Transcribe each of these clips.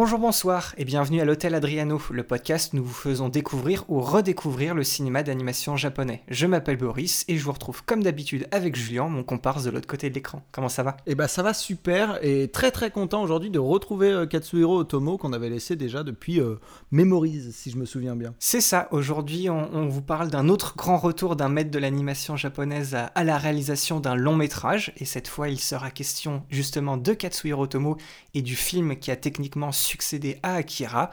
Bonjour, bonsoir et bienvenue à l'Hôtel Adriano, le podcast où nous vous faisons découvrir ou redécouvrir le cinéma d'animation japonais. Je m'appelle Boris et je vous retrouve comme d'habitude avec Julien, mon comparse de l'autre côté de l'écran. Comment ça va? Eh bah ça va super et très très content aujourd'hui de retrouver euh, Katsuhiro Otomo qu'on avait laissé déjà depuis euh, Memories si je me souviens bien. C'est ça, aujourd'hui on, on vous parle d'un autre grand retour d'un maître de l'animation japonaise à, à la réalisation d'un long métrage et cette fois il sera question justement de Katsuhiro Otomo et du film qui a techniquement succédé à Akira,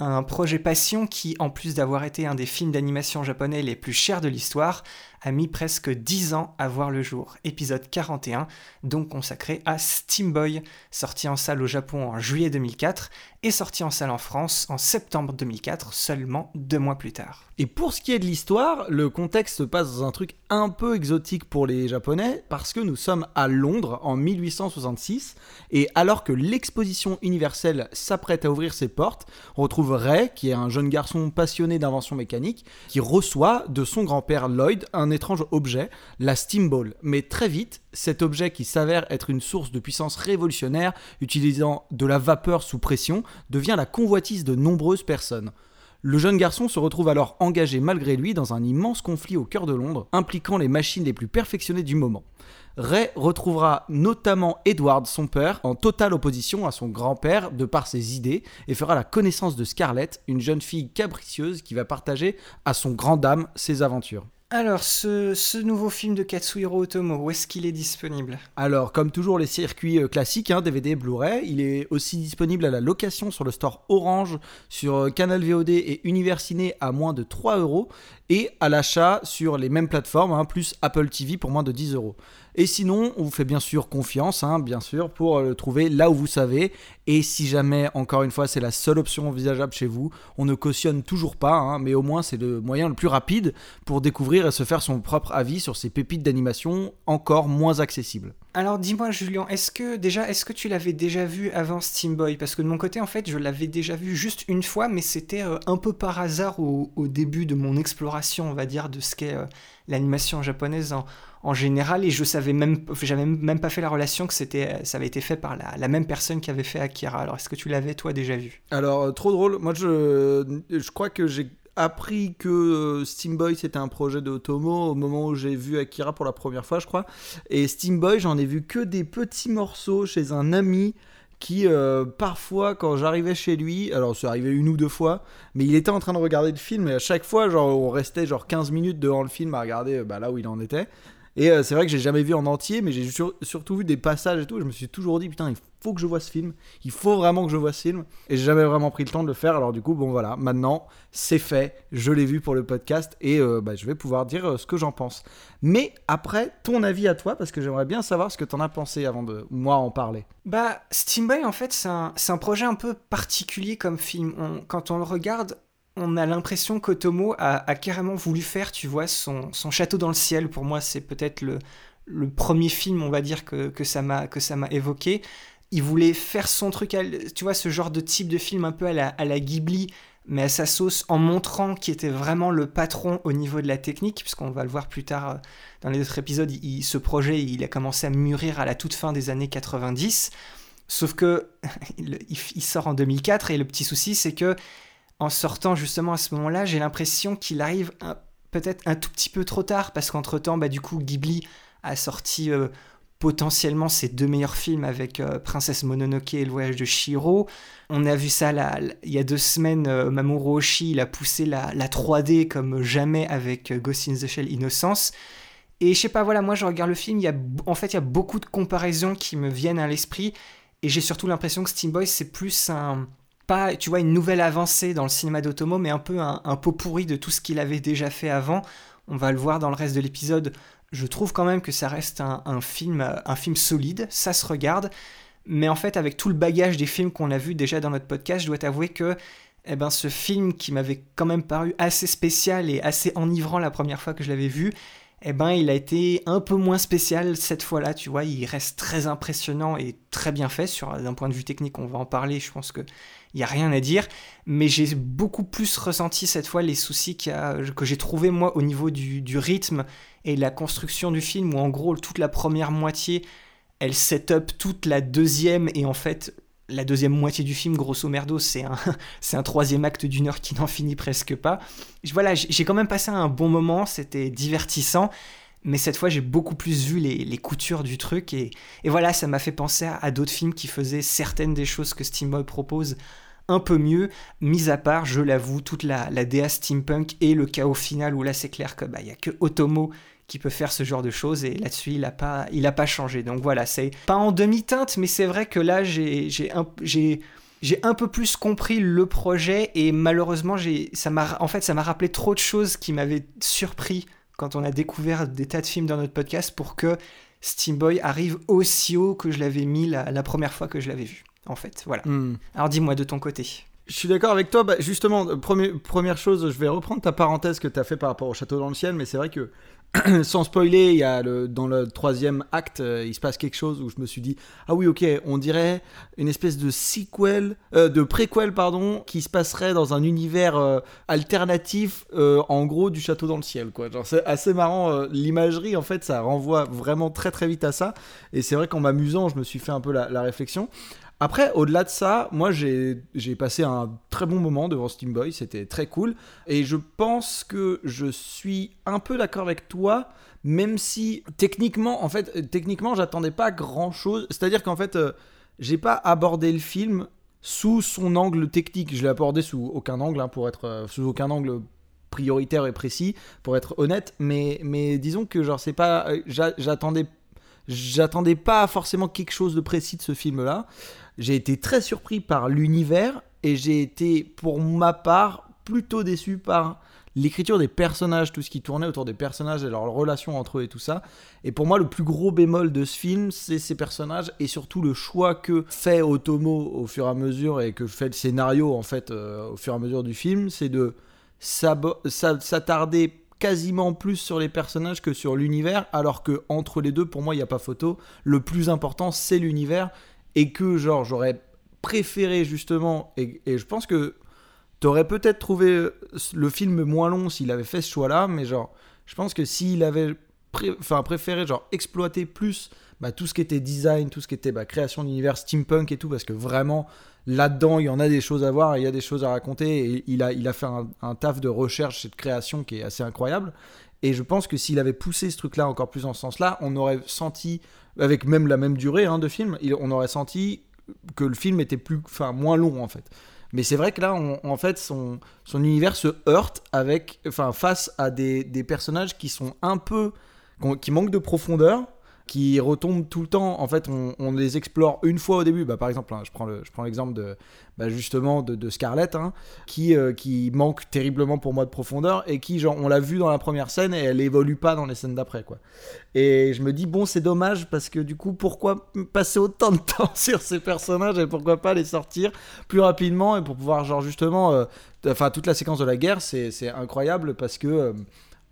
un projet passion qui, en plus d'avoir été un des films d'animation japonais les plus chers de l'histoire, a mis presque 10 ans à voir le jour. Épisode 41, donc consacré à Steam Boy, sorti en salle au Japon en juillet 2004 et sorti en salle en France en septembre 2004, seulement deux mois plus tard. Et pour ce qui est de l'histoire, le contexte se passe dans un truc un peu exotique pour les Japonais parce que nous sommes à Londres en 1866 et alors que l'exposition universelle s'apprête à ouvrir ses portes, on retrouve Ray, qui est un jeune garçon passionné d'invention mécanique, qui reçoit de son grand-père Lloyd un étrange objet, la Steam Ball. Mais très vite, cet objet qui s'avère être une source de puissance révolutionnaire utilisant de la vapeur sous pression devient la convoitise de nombreuses personnes. Le jeune garçon se retrouve alors engagé malgré lui dans un immense conflit au cœur de Londres, impliquant les machines les plus perfectionnées du moment. Ray retrouvera notamment Edward, son père, en totale opposition à son grand-père de par ses idées, et fera la connaissance de Scarlett, une jeune fille capricieuse qui va partager à son grand dame ses aventures. Alors, ce, nouveau film de Katsuhiro Otomo, où est-ce qu'il est disponible? Alors, comme toujours, les circuits euh, classiques, hein, DVD, Blu-ray, il est aussi disponible à la location sur le store Orange, sur euh, Canal VOD et Univers Ciné à moins de 3 euros, et à l'achat sur les mêmes plateformes, hein, plus Apple TV pour moins de 10 euros. Et sinon, on vous fait bien sûr confiance, hein, bien sûr, pour le trouver là où vous savez. Et si jamais, encore une fois, c'est la seule option envisageable chez vous, on ne cautionne toujours pas, hein, mais au moins c'est le moyen le plus rapide pour découvrir et se faire son propre avis sur ces pépites d'animation encore moins accessibles. Alors dis-moi Julien, est-ce que déjà est-ce que tu l'avais déjà vu avant Steam Boy? Parce que de mon côté en fait je l'avais déjà vu juste une fois mais c'était euh, un peu par hasard au, début de mon exploration on va dire de ce qu'est euh, l'animation japonaise en, général et je savais même j'avais même pas fait la relation que c'était ça avait été fait par la, la, même personne qui avait fait Akira. Alors est-ce que tu l'avais toi déjà vu? Alors euh, trop drôle, moi je, je crois que j'ai appris que euh, Steam Boy c'était un projet de Otomo au moment où j'ai vu Akira pour la première fois, je crois. Et Steam Boy, j'en ai vu que des petits morceaux chez un ami qui euh, parfois quand j'arrivais chez lui, alors c'est arrivé une ou deux fois, mais il était en train de regarder le film et à chaque fois genre on restait genre 15 minutes devant le film à regarder bah, là où il en était. Et euh, c'est vrai que j'ai jamais vu en entier, mais j'ai sur, surtout vu des passages et tout. Et je me suis toujours dit, putain, il faut que je vois ce film. Il faut vraiment que je vois ce film. Et j'ai jamais vraiment pris le temps de le faire. Alors du coup, bon voilà, maintenant, c'est fait. Je l'ai vu pour le podcast et euh, bah, je vais pouvoir dire euh, ce que j'en pense. Mais après, ton avis à toi, parce que j'aimerais bien savoir ce que t'en as pensé avant de moi en parler. Bah, Steam Boy, en fait, c'est un, projet un peu particulier comme film. Quand on le regarde, on a l'impression qu'Otomo a, a, carrément voulu faire, tu vois, son, château dans le ciel. Pour moi, c'est peut-être le, premier film, on va dire, que, que ça m'a évoqué. Il voulait faire son truc, tu vois, ce genre de type de film un peu à la, Ghibli, mais à sa sauce, en montrant qu'il était vraiment le patron au niveau de la technique, puisqu'on va le voir plus tard dans les autres épisodes, ce projet, il a commencé à mûrir à la toute fin des années 90. Sauf que il, il sort en 2004 et le petit souci, c'est que en sortant justement à ce moment-là, j'ai l'impression qu'il arrive peut-être un tout petit peu trop tard, parce qu'entre-temps, bah, du coup, Ghibli a sorti euh, potentiellement ses deux meilleurs films avec euh, Princesse Mononoke et Le Voyage de Shiro. On a vu ça il y a deux semaines, euh, Mamoru Oshii, il a poussé la, la 3D comme jamais avec Ghost in the Shell Innocence. Et je sais pas, voilà, moi je regarde le film, il y a, en fait, il y a beaucoup de comparaisons qui me viennent à l'esprit, et j'ai surtout l'impression que Steam Boy, c'est plus un pas, tu vois, une nouvelle avancée dans le cinéma d'Otomo, mais un peu un, pot pourri de tout ce qu'il avait déjà fait avant. On va le voir dans le reste de l'épisode. je trouve quand même que ça reste un, film, un film solide, ça se regarde, mais en fait avec tout le bagage des films qu'on a vus déjà dans notre podcast, je dois t'avouer que eh ben, ce film qui m'avait quand même paru assez spécial et assez enivrant la première fois que je l'avais vu, eh ben, il a été un peu moins spécial cette fois-là, tu vois, il reste très impressionnant et très bien fait, sur d'un point de vue technique, on va en parler, je pense que il n'y a rien à dire, mais j'ai beaucoup plus ressenti cette fois les soucis que j'ai trouvé moi au niveau du, du, rythme et la construction du film, où en gros toute la première moitié, elle set up toute la deuxième, et en fait la deuxième moitié du film, grosso merdo, c'est un, un troisième acte d'une heure qui n'en finit presque pas. Voilà, j'ai quand même passé un bon moment, c'était divertissant, mais cette fois j'ai beaucoup plus vu les, coutures du truc, et, voilà, ça m'a fait penser à, d'autres films qui faisaient certaines des choses que Steamboy propose un peu mieux, mis à part, je l'avoue, toute la, la DA steampunk et le chaos final où là c'est clair que bah, a que Otomo qui peut faire ce genre de choses et là-dessus il n'a pas, il a pas changé. Donc voilà, c'est pas en demi-teinte, mais c'est vrai que là j'ai, j'ai, un, j'ai, j'ai un peu plus compris le projet et malheureusement j'ai, ça m'a, en fait ça m'a rappelé trop de choses qui m'avaient surpris quand on a découvert des tas de films dans notre podcast pour que Steamboy arrive aussi haut que je l'avais mis la, première fois que je l'avais vu. En fait, voilà. Hmm. Alors dis-moi de ton côté. Je suis d'accord avec toi. Bah, justement, première chose, je vais reprendre ta parenthèse que tu as fait par rapport au château dans le ciel, mais c'est vrai que sans spoiler, dans le troisième acte, euh, il se passe quelque chose où je me suis dit ah oui ok, on dirait une espèce de sequel, euh, de préquel pardon, qui se passerait dans un univers euh, alternatif, en gros du château dans le ciel quoi. c'est assez marrant l'imagerie en fait, ça renvoie vraiment très très vite à ça. Et c'est vrai qu'en m'amusant, je me suis fait un peu la réflexion. Après, au-delà de ça, moi j'ai passé un très bon moment devant Steam Boy, c'était très cool. Et je pense que je suis un peu d'accord avec toi, même si techniquement, en fait, techniquement, j'attendais pas grand chose. C'est-à-dire qu'en fait, euh, j'ai pas abordé le film sous son angle technique. Je l'ai abordé sous aucun angle, hein, pour être euh, sous aucun angle prioritaire et précis, pour être honnête. Mais, mais disons que genre c'est pas, euh, j'attendais j'attendais pas forcément quelque chose de précis de ce film-là. J'ai été très surpris par l'univers et j'ai été, pour ma part, plutôt déçu par l'écriture des personnages, tout ce qui tournait autour des personnages et leurs relations entre eux et tout ça. Et pour moi, le plus gros bémol de ce film, c'est ces personnages et surtout le choix que fait Otomo au fur et à mesure et que fait le scénario en fait euh, au fur et à mesure du film, c'est de s'attarder quasiment plus sur les personnages que sur l'univers, alors que entre les deux, pour moi, il n'y a pas photo. Le plus important, c'est l'univers et que genre j'aurais préféré justement et, je pense que t'aurais peut-être trouvé le film moins long s'il avait fait ce choix-là, mais genre je pense que s'il avait préféré genre exploiter plus bah, tout ce qui était design, tout ce qui était bah, création d'univers steampunk et tout, parce que vraiment là-dedans il y en a des choses à voir, il y a des choses à raconter, et il a, il a fait un, un taf de recherche et de création qui est assez incroyable. Et je pense que s'il avait poussé ce truc-là encore plus dans ce sens-là, on aurait senti avec même la même durée hein, de film, on aurait senti que le film était plus, enfin, moins long en fait. Mais c'est vrai que là, en fait, son, univers se heurte avec, enfin, face à des, des personnages qui sont un peu, qui manquent de profondeur, qui retombent tout le temps. En fait, on, les explore une fois au début. Bah, par exemple, hein, je prends le, je prends l'exemple de, bah, justement de, Scarlett, hein, qui, euh, qui manque terriblement pour moi de profondeur et qui, genre, on l'a vu dans la première scène et elle évolue pas dans les scènes d'après, quoi. Et je me dis bon, c'est dommage parce que du coup, pourquoi passer autant de temps sur ces personnages et pourquoi pas les sortir plus rapidement et pour pouvoir, genre, justement, euh, enfin, toute la séquence de la guerre, c'est incroyable parce que euh,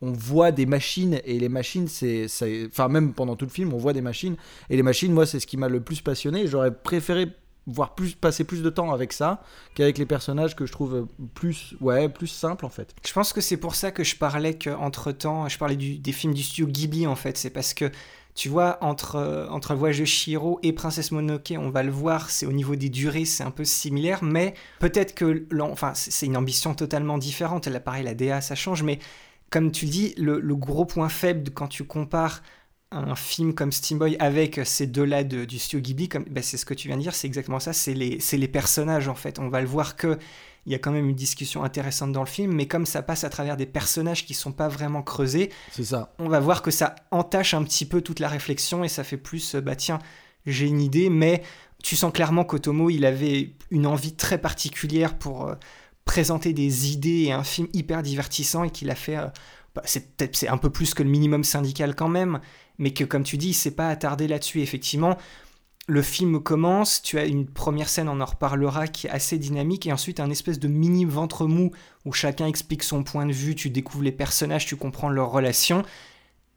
on voit des machines et les machines c'est enfin même pendant tout le film on voit des machines. Et les machines moi c'est ce qui m'a le plus passionné. J'aurais préféré voir plus passer plus de temps avec ça qu'avec les personnages que je trouve plus ouais plus simple en fait. Je pense que c'est pour ça que je parlais que entre temps je parlais des films du studio Ghibli en fait. C'est parce que tu vois, entre, entre Voyage de Shiro et Princesse Mononoke, on va le voir, c'est au niveau des durées, c'est un peu similaire, mais peut-être que, enfin, c'est une ambition totalement différente. Là, pareil, la DA, ça change, mais comme tu le dis, le, gros point faible quand tu compares un film comme Steamboy avec ces deux-là du studio Ghibli, bah, c'est ce que tu viens de dire, c'est exactement ça, c'est les, les, personnages en fait. On va le voir que il y a quand même une discussion intéressante dans le film, mais comme ça passe à travers des personnages qui sont pas vraiment creusés, c'est ça. On va voir que ça entache un petit peu toute la réflexion et ça fait plus, bah tiens, j'ai une idée, mais tu sens clairement qu'Otomo, il avait une envie très particulière pour, euh, présenter des idées et un film hyper divertissant et qu'il a fait euh, bah, c'est peut-être c'est un peu plus que le minimum syndical quand même, mais que comme tu dis, c'est pas attardé là-dessus. Effectivement, le film commence, tu as une première scène, on en reparlera, qui est assez dynamique, et ensuite un espèce de mini ventre mou où chacun explique son point de vue, tu découvres les personnages, tu comprends leurs relations,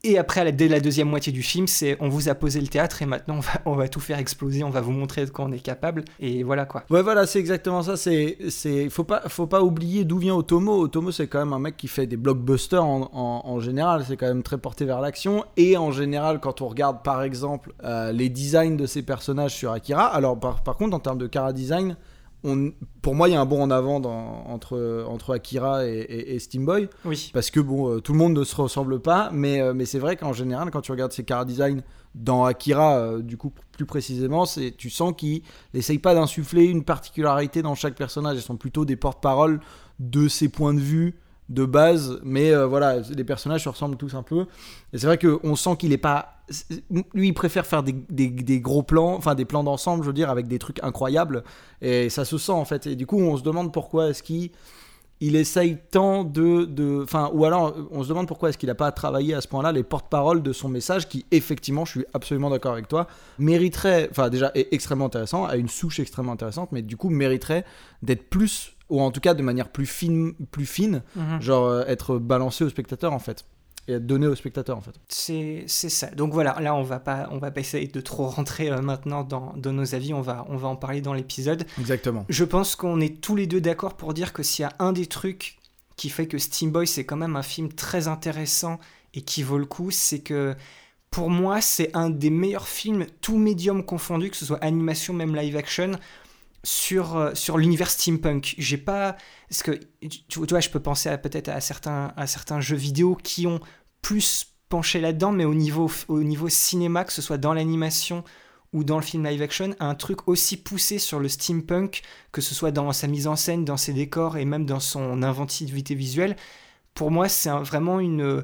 et après, dès la deuxième moitié du film, c'est on vous a posé le théâtre et maintenant on va, on va tout faire exploser, on va vous montrer de quoi on est capable. Et voilà quoi. Ouais, voilà, c'est exactement ça. C'est, c'est, faut pas, oublier d'où vient Otomo. Otomo, c'est quand même un mec qui fait des blockbusters en, général. C'est quand même très porté vers l'action. Et en général, quand on regarde par exemple euh, les designs de ses personnages sur Akira, alors par, par contre, en termes de cara design, pour moi, il y a un bond en avant entre, entre Akira et, Steamboy. Oui. Parce que bon, euh, tout le monde ne se ressemble pas, mais, euh, mais c'est vrai qu'en général, quand tu regardes ses car design dans Akira, euh, du coup, plus précisément, c'est, tu sens qu'il n'essaye pas d'insuffler une particularité dans chaque personnage. Ils sont plutôt des porte-parole de ses points de vue de base, mais voilà, les personnages se ressemblent tous un peu. Et c'est vrai qu'on sent qu'il est pas lui, il préfère faire des, gros plans, enfin des plans d'ensemble, je veux dire, avec des trucs incroyables. Et ça se sent en fait. Et du coup, on se demande pourquoi est-ce qu'il il essaye tant de, enfin, ou alors on se demande pourquoi est-ce qu'il n'a pas travaillé à ce point-là les porte-paroles de son message, qui effectivement, je suis absolument d'accord avec toi, mériterait, enfin déjà est extrêmement intéressant, a une souche extrêmement intéressante, mais du coup mériterait d'être plus, ou en tout cas de manière plus fine, plus fine, mhm. genre euh, être balancé au spectateur en fait et donné au spectateur en fait. C'est ça. Donc voilà, là on va pas on va pas essayer de trop rentrer euh, maintenant dans, dans, nos avis, on va on va en parler dans l'épisode. Exactement. Je pense qu'on est tous les deux d'accord pour dire que s'il y a un des trucs qui fait que Steam Boy c'est quand même un film très intéressant et qui vaut le coup, c'est que pour moi, c'est un des meilleurs films, tout médium confondu, que ce soit animation, même live action, sur, euh, sur l'univers steampunk. J'ai pas. Parce que, tu, vois, je peux penser peut-être à certains, à certains jeux vidéo qui ont plus penché là-dedans, mais au niveau, au niveau cinéma, que ce soit dans l'animation ou dans le film live action, un truc aussi poussé sur le steampunk, que ce soit dans sa mise en scène, dans ses décors et même dans son inventivité visuelle, pour moi, c'est vraiment une,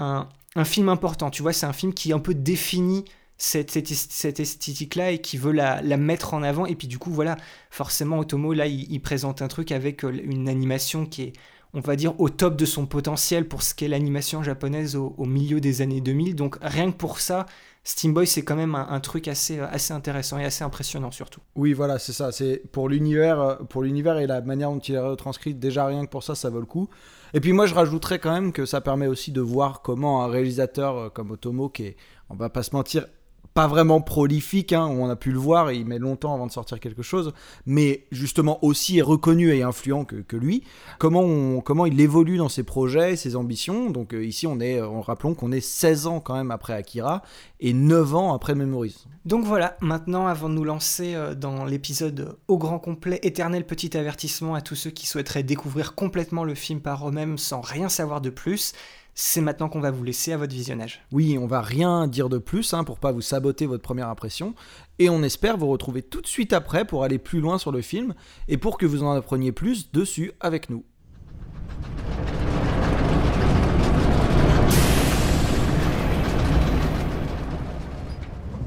un, un, film important. Tu vois, c'est un film qui un peu définit cette, cette, esthétique-là et qui veut la, mettre en avant. Et puis du coup, voilà, forcément, Otomo, là, il, présente un truc avec euh, une animation qui est on va dire, au top de son potentiel pour ce qu'est l'animation japonaise au, milieu des années 2000. Donc rien que pour ça, Steam Boy, c'est quand même un, truc assez, assez intéressant et assez impressionnant surtout. Oui, voilà, c'est ça. C'est pour l'univers, pour l'univers et la manière dont il est retranscrit. Déjà rien que pour ça, ça vaut le coup. Et puis moi, je rajouterais quand même que ça permet aussi de voir comment un réalisateur euh, comme Otomo, qui est, on va pas se mentir, pas vraiment prolifique, hein, on a pu le voir, il met longtemps avant de sortir quelque chose, mais justement aussi reconnu et influent que, lui. Comment, comment il évolue dans ses projets, ses ambitions? Donc euh, ici, on est, on rappelons qu'on est 16 ans quand même après Akira et 9 ans après Memories. Donc voilà, maintenant, avant de nous lancer euh, dans l'épisode au grand complet, éternel petit avertissement à tous ceux qui souhaiteraient découvrir complètement le film par eux-mêmes sans rien savoir de plus c'est maintenant qu'on va vous laisser à votre visionnage. Oui, on va rien dire de plus hein, pour pas vous saboter votre première impression. Et on espère vous retrouver tout de suite après pour aller plus loin sur le film et pour que vous en appreniez plus dessus avec nous.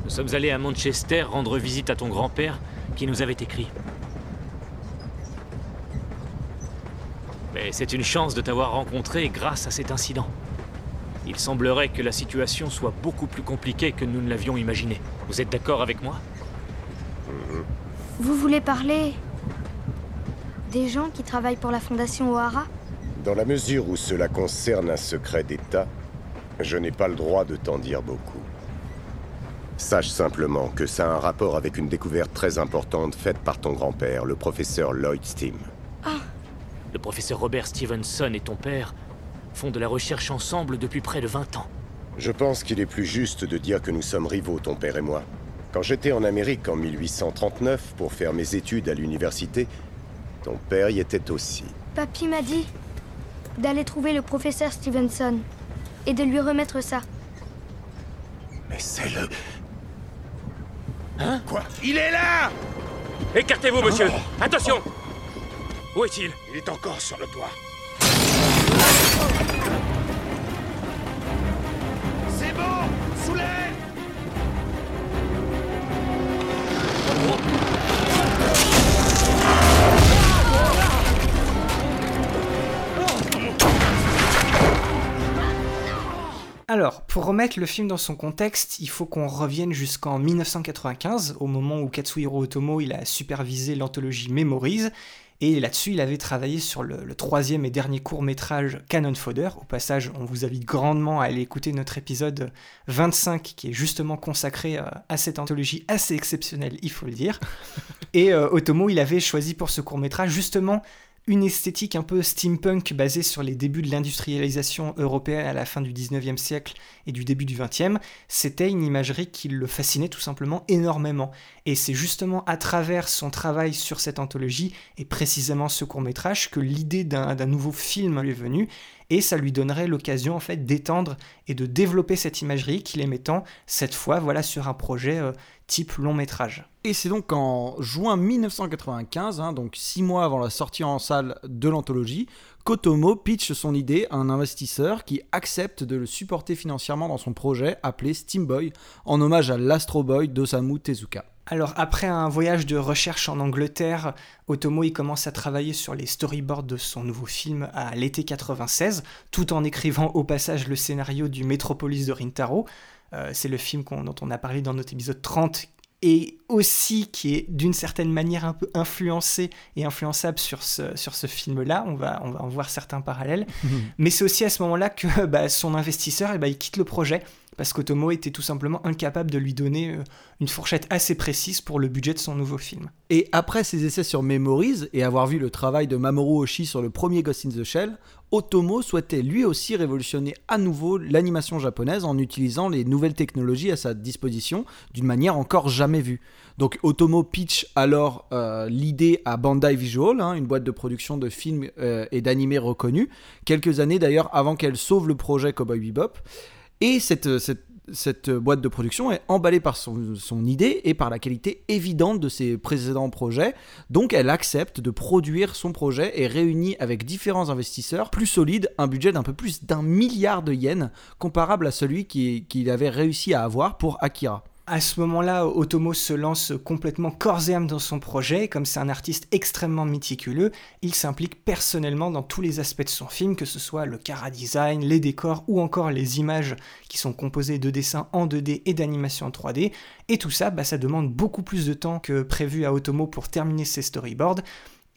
Nous sommes allés à Manchester rendre visite à ton grand-père qui nous avait écrit. Mais c'est une chance de t'avoir rencontré grâce à cet incident. Il semblerait que la situation soit beaucoup plus compliquée que nous ne l'avions imaginé. Vous êtes d'accord avec moi? Vous voulez parler des gens qui travaillent pour la Fondation O'Hara? Dans la mesure où cela concerne un secret d'État, je n'ai pas le droit de t'en dire beaucoup. Sache simplement que ça a un rapport avec une découverte très importante faite par ton grand-père, le professeur Lloyd Steam. Le professeur Robert Stevenson et ton père font de la recherche ensemble depuis près de 20 ans. Je pense qu'il est plus juste de dire que nous sommes rivaux, ton père et moi. Quand j'étais en Amérique en 1839 pour faire mes études à l'université, ton père y était aussi. Papy m'a dit d'aller trouver le professeur Stevenson et de lui remettre ça. Mais c'est le... Hein? Quoi? Il est là Écartez-vous, monsieur Attention où est-il? Il est encore sur le toit. C'est bon Soulève Pour remettre le film dans son contexte, il faut qu'on revienne jusqu'en 1995, au moment où Katsuhiro Otomo il a supervisé l'anthologie Memories, et là-dessus, il avait travaillé sur le, troisième et dernier court métrage Cannon Fodder. Au passage, on vous invite grandement à aller écouter notre épisode 25 qui est justement consacré euh, à cette anthologie assez exceptionnelle, il faut le dire. Et euh, Otomo, il avait choisi pour ce court métrage justement une esthétique un peu steampunk basée sur les débuts de l'industrialisation européenne à la fin du 19e siècle et du début du 20e, c'était une imagerie qui le fascinait tout simplement énormément. Et c'est justement à travers son travail sur cette anthologie et précisément ce court métrage que l'idée d'un nouveau film lui est venue et ça lui donnerait l'occasion en fait d'étendre et de développer cette imagerie qu'il aimait tant cette fois voilà sur un projet euh, type long métrage. Et c'est donc en juin 1995, hein, donc six mois avant la sortie en salle de l'anthologie, qu'Otomo pitch son idée à un investisseur qui accepte de le supporter financièrement dans son projet appelé Steamboy, en hommage à l'Astro Boy d'Osamu Tezuka. Alors après un voyage de recherche en Angleterre, Otomo il commence à travailler sur les storyboards de son nouveau film à l'été 96, tout en écrivant au passage le scénario du Metropolis de Rintaro. Euh, c'est le film dont on a parlé dans notre épisode 30 et aussi qui est d'une certaine manière un peu influencé et influençable sur ce, sur ce film-là. On va, on va en voir certains parallèles. Mais c'est aussi à ce moment-là que bah, son investisseur, eh bah, il quitte le projet parce qu'Otomo était tout simplement incapable de lui donner euh, une fourchette assez précise pour le budget de son nouveau film. Et après ses essais sur Memories et avoir vu le travail de Mamoru Oshii sur le premier Ghost in the Shell, Otomo souhaitait lui aussi révolutionner à nouveau l'animation japonaise en utilisant les nouvelles technologies à sa disposition d'une manière encore jamais vue. Donc Otomo pitch alors euh, l'idée à Bandai Visual, hein, une boîte de production de films euh, et d'animés reconnue, quelques années d'ailleurs avant qu'elle sauve le projet Cowboy Bebop. Et cette, cette, boîte de production est emballée par son, son, idée et par la qualité évidente de ses précédents projets. Donc elle accepte de produire son projet et réunit avec différents investisseurs plus solides un budget d'un peu plus d'un milliard de yens, comparable à celui qu'il avait réussi à avoir pour Akira. À ce moment-là, Otomo se lance complètement corps et âme dans son projet. Comme c'est un artiste extrêmement méticuleux, il s'implique personnellement dans tous les aspects de son film, que ce soit le cara design, les décors ou encore les images qui sont composées de dessins en 2D et d'animation en 3D. Et tout ça, bah, ça demande beaucoup plus de temps que prévu à Otomo pour terminer ses storyboards.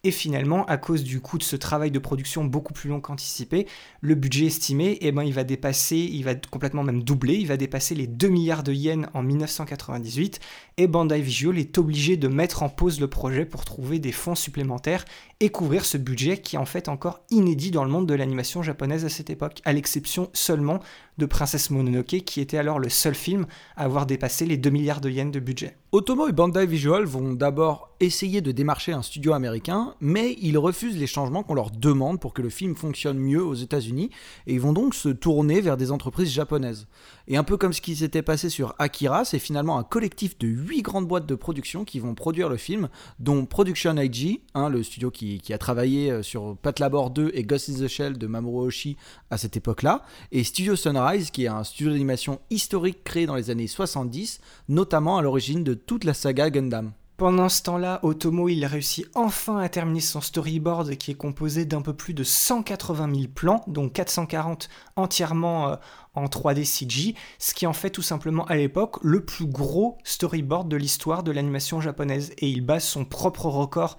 Et finalement, à cause du coût de ce travail de production beaucoup plus long qu'anticipé, le budget estimé, eh ben, il va dépasser, il va complètement même doubler, il va dépasser les 2 milliards de yens en 1998, et Bandai Visual est obligé de mettre en pause le projet pour trouver des fonds supplémentaires et couvrir ce budget qui est en fait encore inédit dans le monde de l'animation japonaise à cette époque, à l'exception seulement de Princesse Mononoke, qui était alors le seul film à avoir dépassé les 2 milliards de yens de budget. Otomo et Bandai Visual vont d'abord essayer de démarcher un studio américain, mais ils refusent les changements qu'on leur demande pour que le film fonctionne mieux aux États-Unis, et ils vont donc se tourner vers des entreprises japonaises. Et un peu comme ce qui s'était passé sur Akira, c'est finalement un collectif de 8 grandes boîtes de production qui vont produire le film, dont Production IG, hein, le studio qui, a travaillé euh, sur Pat Labor 2 et Ghost in the Shell de Mamoru Oshii à cette époque-là, et Studio Sunrise, qui est un studio d'animation historique créé dans les années 70, notamment à l'origine de toute la saga Gundam. Pendant ce temps-là, Otomo il réussit enfin à terminer son storyboard qui est composé d'un peu plus de 180 000 plans, dont 440 entièrement euh, en 3D CG, ce qui en fait tout simplement à l'époque le plus gros storyboard de l'histoire de l'animation japonaise. Et il base son propre record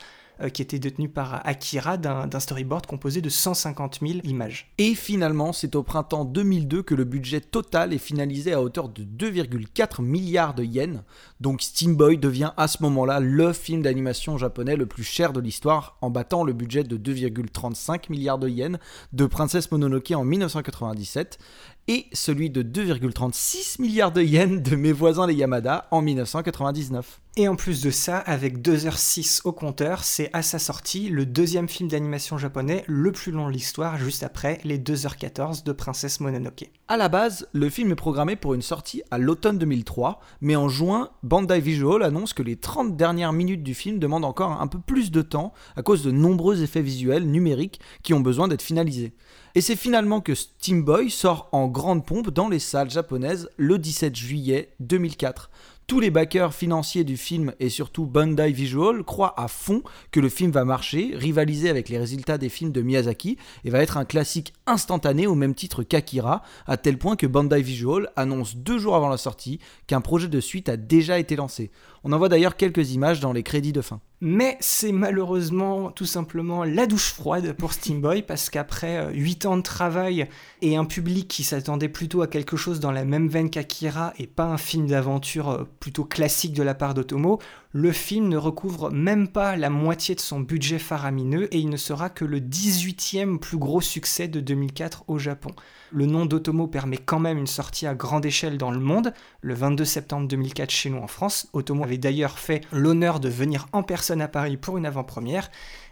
qui était détenu par Akira d'un storyboard composé de 150 000 images. Et finalement, c'est au printemps 2002 que le budget total est finalisé à hauteur de 2,4 milliards de yens. Donc Steam Boy devient à ce moment-là le film d'animation japonais le plus cher de l'histoire, en battant le budget de 2,35 milliards de yens de Princesse Mononoke en 1997 et celui de 2,36 milliards de yens de mes voisins les Yamada en 1999. Et en plus de ça, avec 2h06 au compteur, c'est à sa sortie le deuxième film d'animation japonais le plus long de l'histoire, juste après les 2h14 de Princesse Mononoke. À la base, le film est programmé pour une sortie à l'automne 2003, mais en juin, Bandai Visual annonce que les 30 dernières minutes du film demandent encore un peu plus de temps à cause de nombreux effets visuels numériques qui ont besoin d'être finalisés. Et c'est finalement que Steam Boy sort en grande pompe dans les salles japonaises le 17 juillet 2004. Tous les backers financiers du film et surtout Bandai Visual croient à fond que le film va marcher, rivaliser avec les résultats des films de Miyazaki et va être un classique instantané au même titre qu'Akira, à tel point que Bandai Visual annonce deux jours avant la sortie qu'un projet de suite a déjà été lancé. On en voit d'ailleurs quelques images dans les crédits de fin. Mais c'est malheureusement tout simplement la douche froide pour Steam Boy parce qu'après 8 ans de travail et un public qui s'attendait plutôt à quelque chose dans la même veine qu'Akira et pas un film d'aventure euh, plutôt classique de la part d'Otomo, le film ne recouvre même pas la moitié de son budget faramineux et il ne sera que le 18e plus gros succès de 2004 au Japon. Le nom d'Otomo permet quand même une sortie à grande échelle dans le monde, le 22 septembre 2004 chez nous en France. Otomo avait d'ailleurs fait l'honneur de venir en personne à Paris pour une avant-première.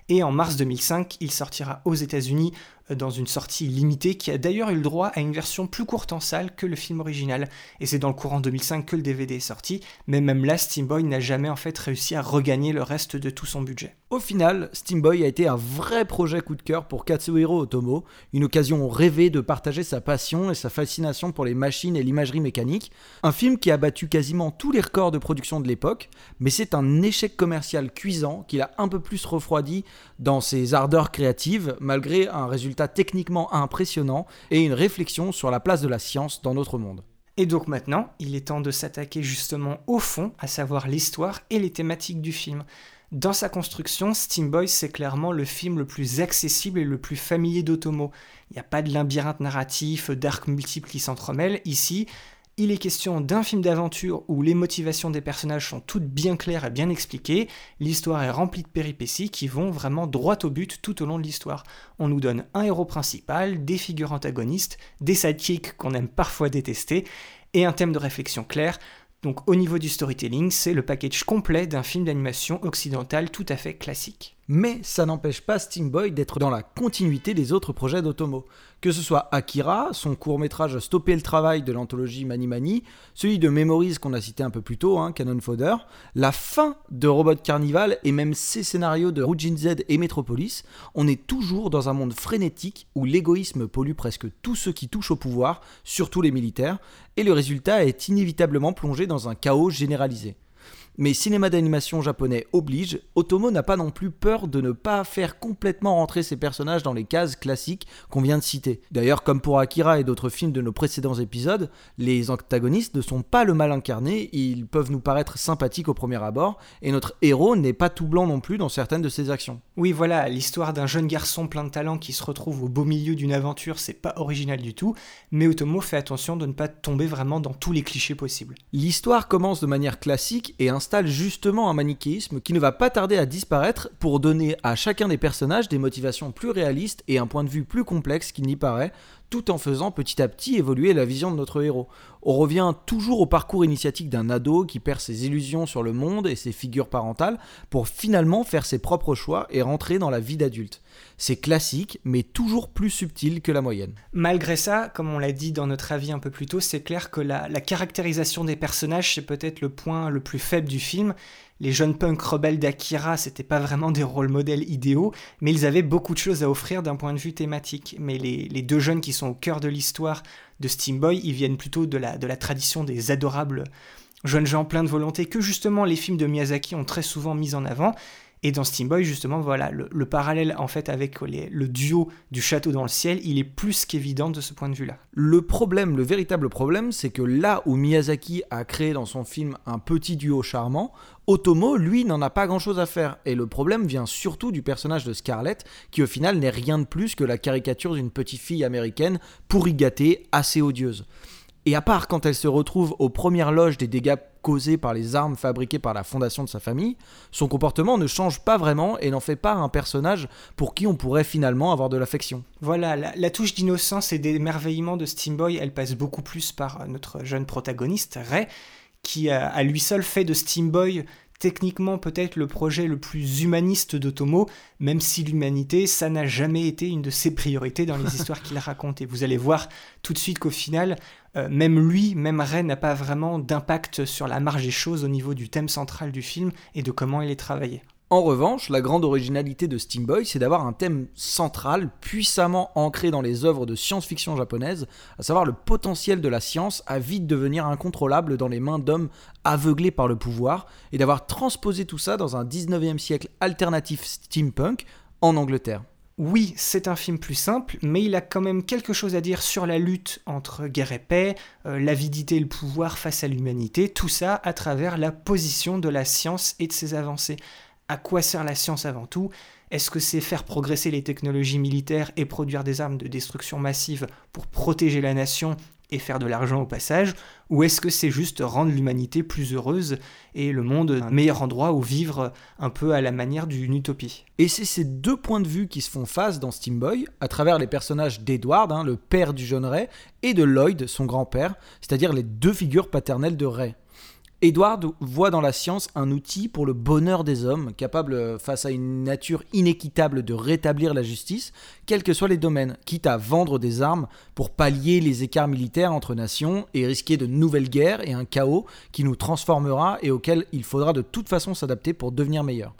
Et en mars 2005, il sortira aux États-Unis dans une sortie limitée qui a d'ailleurs eu le droit à une version plus courte en salle que le film original. Et c'est dans le courant 2005 que le DVD est sorti, mais même là, Steam Boy n'a jamais en fait réussi à regagner le reste de tout son budget. Au final, Steam Boy a été un vrai projet coup de cœur pour Katsuhiro Otomo, une occasion rêvée de partager sa passion et sa fascination pour les machines et l'imagerie mécanique. Un film qui a battu quasiment tous les records de production de l'époque, mais c'est un échec commercial cuisant qu'il a un peu plus refroidi dans ses ardeurs créatives, malgré un résultat techniquement impressionnant et une réflexion sur la place de la science dans notre monde. Et donc maintenant, il est temps de s'attaquer justement au fond, à savoir l'histoire et les thématiques du film. Dans sa construction, Steam Boy, c'est clairement le film le plus accessible et le plus familier d'Otomo. Il n'y a pas de labyrinthe narratif, d'arcs multiples qui s'entremêlent. Ici, il est question d'un film d'aventure où les motivations des personnages sont toutes bien claires et bien expliquées, l'histoire est remplie de péripéties qui vont vraiment droit au but tout au long de l'histoire. On nous donne un héros principal, des figures antagonistes, des sidekicks qu'on aime parfois détester, et un thème de réflexion clair, donc au niveau du storytelling, c'est le package complet d'un film d'animation occidental tout à fait classique. Mais ça n'empêche pas Steam Boy d'être dans la continuité des autres projets d'Otomo. Que ce soit Akira, son court-métrage Stopper le travail de l'anthologie Mani Mani, celui de Memories qu'on a cité un peu plus tôt, hein, Cannon Fodder, la fin de Robot Carnival et même ses scénarios de Rujin Z et Metropolis, on est toujours dans un monde frénétique où l'égoïsme pollue presque tous ceux qui touchent au pouvoir, surtout les militaires, et le résultat est inévitablement plongé dans un chaos généralisé. Mais cinéma d'animation japonais oblige, Otomo n'a pas non plus peur de ne pas faire complètement rentrer ses personnages dans les cases classiques qu'on vient de citer. D'ailleurs, comme pour Akira et d'autres films de nos précédents épisodes, les antagonistes ne sont pas le mal incarné, ils peuvent nous paraître sympathiques au premier abord, et notre héros n'est pas tout blanc non plus dans certaines de ses actions. Oui, voilà, l'histoire d'un jeune garçon plein de talent qui se retrouve au beau milieu d'une aventure, c'est pas original du tout, mais Otomo fait attention de ne pas tomber vraiment dans tous les clichés possibles. L'histoire commence de manière classique et installe justement un manichéisme qui ne va pas tarder à disparaître pour donner à chacun des personnages des motivations plus réalistes et un point de vue plus complexe qu'il n'y paraît, tout en faisant petit à petit évoluer la vision de notre héros. On revient toujours au parcours initiatique d'un ado qui perd ses illusions sur le monde et ses figures parentales pour finalement faire ses propres choix et rentrer dans la vie d'adulte. C'est classique, mais toujours plus subtil que la moyenne. Malgré ça, comme on l'a dit dans notre avis un peu plus tôt, c'est clair que la, caractérisation des personnages, c'est peut-être le point le plus faible du film, les jeunes punks rebelles d'Akira, c'était pas vraiment des rôles modèles idéaux, mais ils avaient beaucoup de choses à offrir d'un point de vue thématique. Mais les, deux jeunes qui sont au cœur de l'histoire de Steam Boy, ils viennent plutôt de la, de la tradition des adorables jeunes gens pleins de volonté que justement les films de Miyazaki ont très souvent mis en avant. Et dans Steam Boy, justement, voilà, le, parallèle en fait avec le duo du château dans le ciel, il est plus qu'évident de ce point de vue-là. Le problème, le véritable problème, c'est que là où Miyazaki a créé dans son film un petit duo charmant, Otomo, lui, n'en a pas grand-chose à faire. Et le problème vient surtout du personnage de Scarlett, qui au final n'est rien de plus que la caricature d'une petite fille américaine pourri gâtée, assez odieuse. Et à part quand elle se retrouve aux premières loges des dégâts causés par les armes fabriquées par la fondation de sa famille, son comportement ne change pas vraiment et n'en fait pas un personnage pour qui on pourrait finalement avoir de l'affection. Voilà, la, touche d'innocence et d'émerveillement de Steam Boy, elle passe beaucoup plus par notre jeune protagoniste, Ray, qui a, à lui seul fait de Steam Boy techniquement peut-être le projet le plus humaniste d'Otomo, même si l'humanité, ça n'a jamais été une de ses priorités dans les histoires qu'il raconte. Et vous allez voir tout de suite qu'au final, euh, même lui, même Ray n'a pas vraiment d'impact sur la marge des choses au niveau du thème central du film et de comment il est travaillé. En revanche, la grande originalité de Steam Boy, c'est d'avoir un thème central, puissamment ancré dans les œuvres de science-fiction japonaises, à savoir le potentiel de la science à vite devenir incontrôlable dans les mains d'hommes aveuglés par le pouvoir, et d'avoir transposé tout ça dans un 19e siècle alternatif steampunk en Angleterre. Oui, c'est un film plus simple, mais il a quand même quelque chose à dire sur la lutte entre guerre et paix, euh, l'avidité et le pouvoir face à l'humanité, tout ça à travers la position de la science et de ses avancées. À quoi sert la science avant tout? Est-ce que c'est faire progresser les technologies militaires et produire des armes de destruction massive pour protéger la nation et faire de l'argent au passage? Ou est-ce que c'est juste rendre l'humanité plus heureuse et le monde un meilleur endroit où vivre un peu à la manière d'une utopie? Et c'est ces deux points de vue qui se font face dans Steam Boy, à travers les personnages d'Edward, hein, le père du jeune Ray, et de Lloyd, son grand-père, c'est-à-dire les deux figures paternelles de Ray. Edward voit dans la science un outil pour le bonheur des hommes, capable, face à une nature inéquitable, de rétablir la justice, quels que soient les domaines, quitte à vendre des armes pour pallier les écarts militaires entre nations et risquer de nouvelles guerres et un chaos qui nous transformera et auquel il faudra de toute façon s'adapter pour devenir meilleur.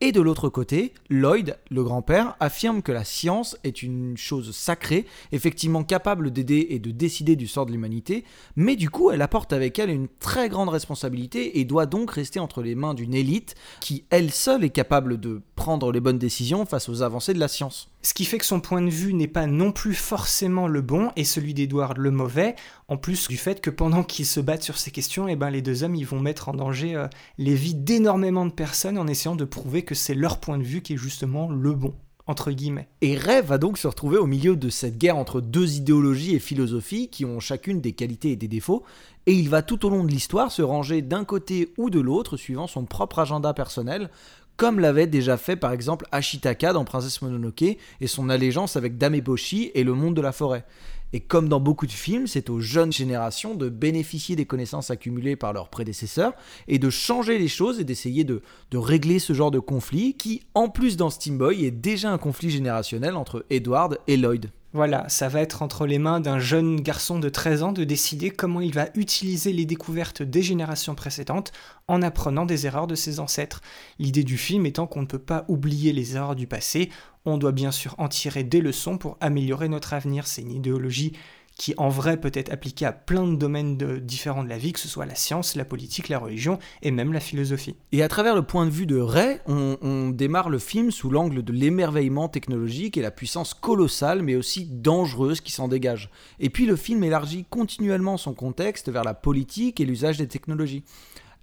Et de l'autre côté, Lloyd, le grand-père, affirme que la science est une chose sacrée, effectivement capable d'aider et de décider du sort de l'humanité, mais du coup elle apporte avec elle une très grande responsabilité et doit donc rester entre les mains d'une élite qui elle seule est capable de prendre les bonnes décisions face aux avancées de la science. Ce qui fait que son point de vue n'est pas non plus forcément le bon et celui d'Edward le mauvais, en plus du fait que pendant qu'ils se battent sur ces questions, eh ben, les deux hommes ils vont mettre en danger euh, les vies d'énormément de personnes en essayant de prouver que c'est leur point de vue qui est justement le bon. Entre guillemets. Et Ray va donc se retrouver au milieu de cette guerre entre deux idéologies et philosophies qui ont chacune des qualités et des défauts, et il va tout au long de l'histoire se ranger d'un côté ou de l'autre suivant son propre agenda personnel, comme l'avait déjà fait par exemple Ashitaka dans Princesse Mononoke et son allégeance avec Dame Eboshi et le monde de la forêt. Et comme dans beaucoup de films, c'est aux jeunes générations de bénéficier des connaissances accumulées par leurs prédécesseurs et de changer les choses et d'essayer de, de, régler ce genre de conflit qui, en plus dans Steam Boy, est déjà un conflit générationnel entre Edward et Lloyd. Voilà, ça va être entre les mains d'un jeune garçon de 13 ans de décider comment il va utiliser les découvertes des générations précédentes en apprenant des erreurs de ses ancêtres. L'idée du film étant qu'on ne peut pas oublier les erreurs du passé, on doit bien sûr en tirer des leçons pour améliorer notre avenir. C'est une idéologie qui en vrai peut être appliqué à plein de domaines différents de la vie, que ce soit la science, la politique, la religion et même la philosophie. Et à travers le point de vue de Ray, on, démarre le film sous l'angle de l'émerveillement technologique et la puissance colossale mais aussi dangereuse qui s'en dégage. Et puis le film élargit continuellement son contexte vers la politique et l'usage des technologies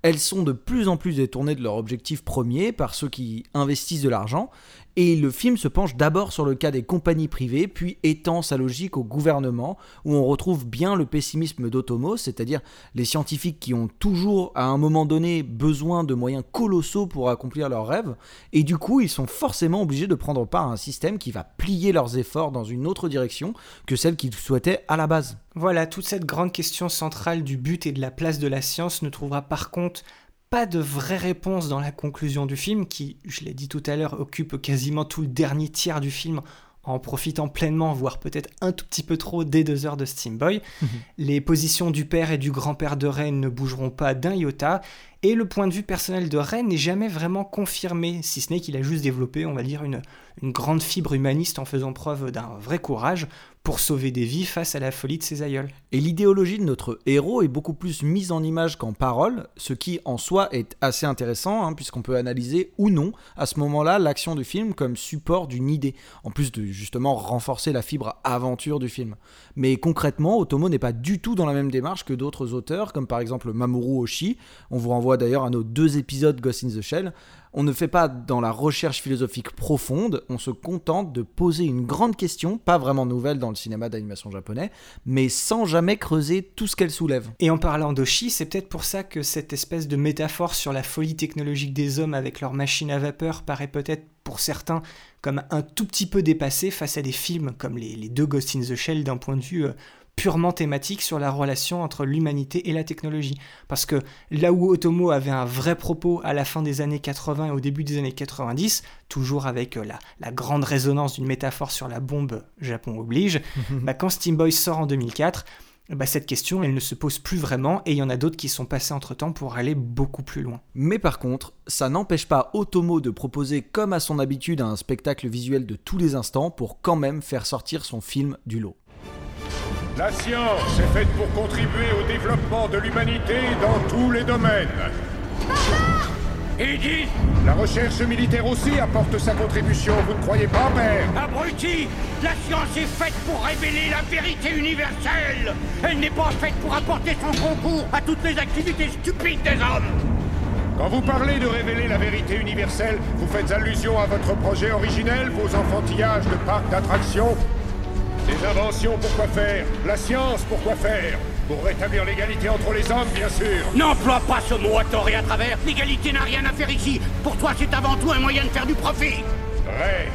elles sont de plus en plus détournées de leur objectif premier par ceux qui investissent de l'argent, et le film se penche d'abord sur le cas des compagnies privées, puis étend sa logique au gouvernement, où on retrouve bien le pessimisme d'Otomo, c'est-à-dire les scientifiques qui ont toujours à un moment donné besoin de moyens colossaux pour accomplir leurs rêves, et du coup ils sont forcément obligés de prendre part à un système qui va plier leurs efforts dans une autre direction que celle qu'ils souhaitaient à la base. Voilà, toute cette grande question centrale du but et de la place de la science ne trouvera par contre pas de vraie réponse dans la conclusion du film, qui, je l'ai dit tout à l'heure, occupe quasiment tout le dernier tiers du film en profitant pleinement, voire peut-être un tout petit peu trop, des deux heures de Steam Boy. Mhm. Les positions du père et du grand-père de Ren ne bougeront pas d'un iota, et le point de vue personnel de Ren n'est jamais vraiment confirmé, si ce n'est qu'il a juste développé, on va dire, une, une grande fibre humaniste en faisant preuve d'un vrai courage pour sauver des vies face à la folie de ses aïeuls. Et l'idéologie de notre héros est beaucoup plus mise en image qu'en parole, ce qui en soi est assez intéressant, hein, puisqu'on peut analyser ou non à ce moment-là l'action du film comme support d'une idée, en plus de justement renforcer la fibre aventure du film. Mais concrètement, Otomo n'est pas du tout dans la même démarche que d'autres auteurs, comme par exemple Mamoru Oshii. On vous renvoie d'ailleurs à nos deux épisodes Ghost in the Shell. On ne fait pas dans la recherche philosophique profonde, on se contente de poser une grande question, pas vraiment nouvelle dans le cinéma d'animation japonais, mais sans jamais creuser tout ce qu'elle soulève. Et en parlant d'Oshi, c'est peut-être pour ça que cette espèce de métaphore sur la folie technologique des hommes avec leurs machines à vapeur paraît peut-être pour certains comme un tout petit peu dépassé face à des films comme les, deux Ghost in the Shell d'un point de vue euh, purement thématique sur la relation entre l'humanité et la technologie. Parce que là où Otomo avait un vrai propos à la fin des années 80 et au début des années 90, toujours avec euh, la, la grande résonance d'une métaphore sur la bombe Japon oblige, bah quand Steam Boy sort en 2004, bah, cette question, elle ne se pose plus vraiment, et il y en a d'autres qui sont passés entre-temps pour aller beaucoup plus loin. Mais par contre, ça n'empêche pas Otomo de proposer comme à son habitude un spectacle visuel de tous les instants pour quand même faire sortir son film du lot. La science est faite pour contribuer au développement de l'humanité dans tous les domaines. Edith La recherche militaire aussi apporte sa contribution, vous ne croyez pas, père? Abruti La science est faite pour révéler la vérité universelle. Elle n'est pas faite pour apporter son concours à toutes les activités stupides des hommes. Quand vous parlez de révéler la vérité universelle, vous faites allusion à votre projet originel, vos enfantillages de parcs d'attractions Des inventions, pourquoi faire La science, pourquoi faire Pour rétablir l'égalité entre les hommes, bien sûr. N'emploie pas ce mot à tort et à travers. L'égalité n'a rien à faire ici. Pour toi, c'est avant tout un moyen de faire du profit. Ray,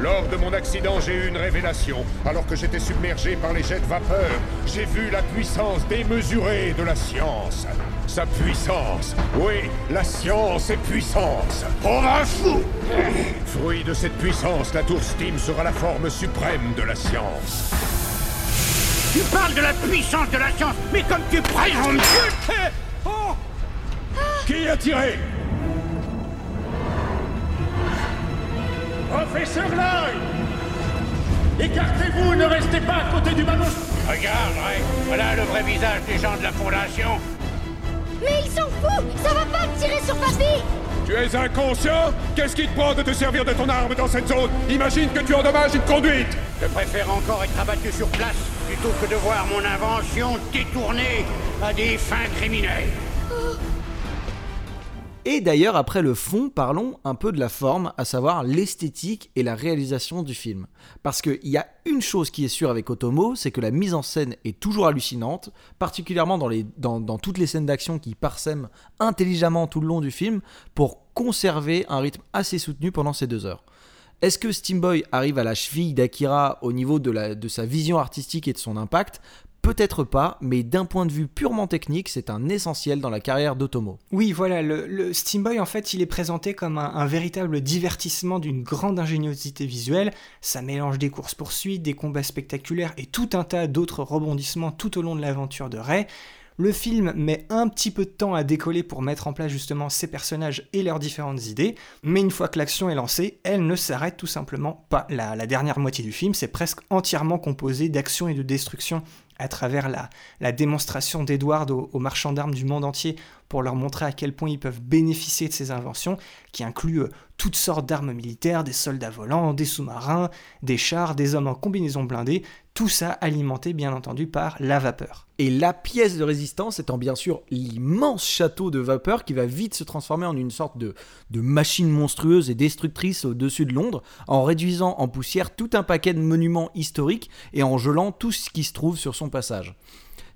lors de mon accident, j'ai eu une révélation. Alors que j'étais submergé par les jets de vapeur, j'ai vu la puissance démesurée de la science. Sa puissance. Oui, la science est puissance. Oh, un fou Fruit de cette puissance, la tour Steam sera la forme suprême de la science. Tu parles de la puissance de la science, mais comme tu présomptueux Oh Qui a tiré? Professeur Lloyd Écartez-vous, ne restez pas à côté du ballon. Regarde, Ray, voilà le vrai visage des gens de la Fondation. Mais ils s'en foutent Ça va pas tirer sur papy Tu es inconscient? Qu'est-ce qui te prend de te servir de ton arme dans cette zone? Imagine que tu endommages une conduite. Je préfère encore être abattu sur place plutôt que de voir mon invention détournée à des fins criminelles. Et d'ailleurs, après le fond, parlons un peu de la forme, à savoir l'esthétique et la réalisation du film. Parce qu'il y a une chose qui est sûre avec Otomo, c'est que la mise en scène est toujours hallucinante, particulièrement dans, toutes les scènes d'action qui parsèment intelligemment tout le long du film pour conserver un rythme assez soutenu pendant ces deux heures. Est-ce que Steamboy arrive à la cheville d'Akira au niveau de sa vision artistique et de son impact? Peut-être pas, mais d'un point de vue purement technique, c'est un essentiel dans la carrière d'Otomo. Oui, voilà, le, le Steam Boy, en fait, il est présenté comme un, véritable divertissement d'une grande ingéniosité visuelle. Ça mélange des courses-poursuites, des combats spectaculaires et tout un tas d'autres rebondissements tout au long de l'aventure de Ray. Le film met un petit peu de temps à décoller pour mettre en place justement ces personnages et leurs différentes idées, mais une fois que l'action est lancée, elle ne s'arrête tout simplement pas. La, la dernière moitié du film, c'est presque entièrement composé d'action et de destruction à travers la, la démonstration d'Edward aux, aux marchands d'armes du monde entier pour leur montrer à quel point ils peuvent bénéficier de ces inventions, qui incluent euh, toutes sortes d'armes militaires, des soldats volants, des sous-marins, des chars, des hommes en combinaison blindée, tout ça alimenté bien entendu par la vapeur. Et la pièce de résistance étant bien sûr l'immense château de vapeur qui va vite se transformer en une sorte de, de machine monstrueuse et destructrice au-dessus de Londres, en réduisant en poussière tout un paquet de monuments historiques et en gelant tout ce qui se trouve sur son passage.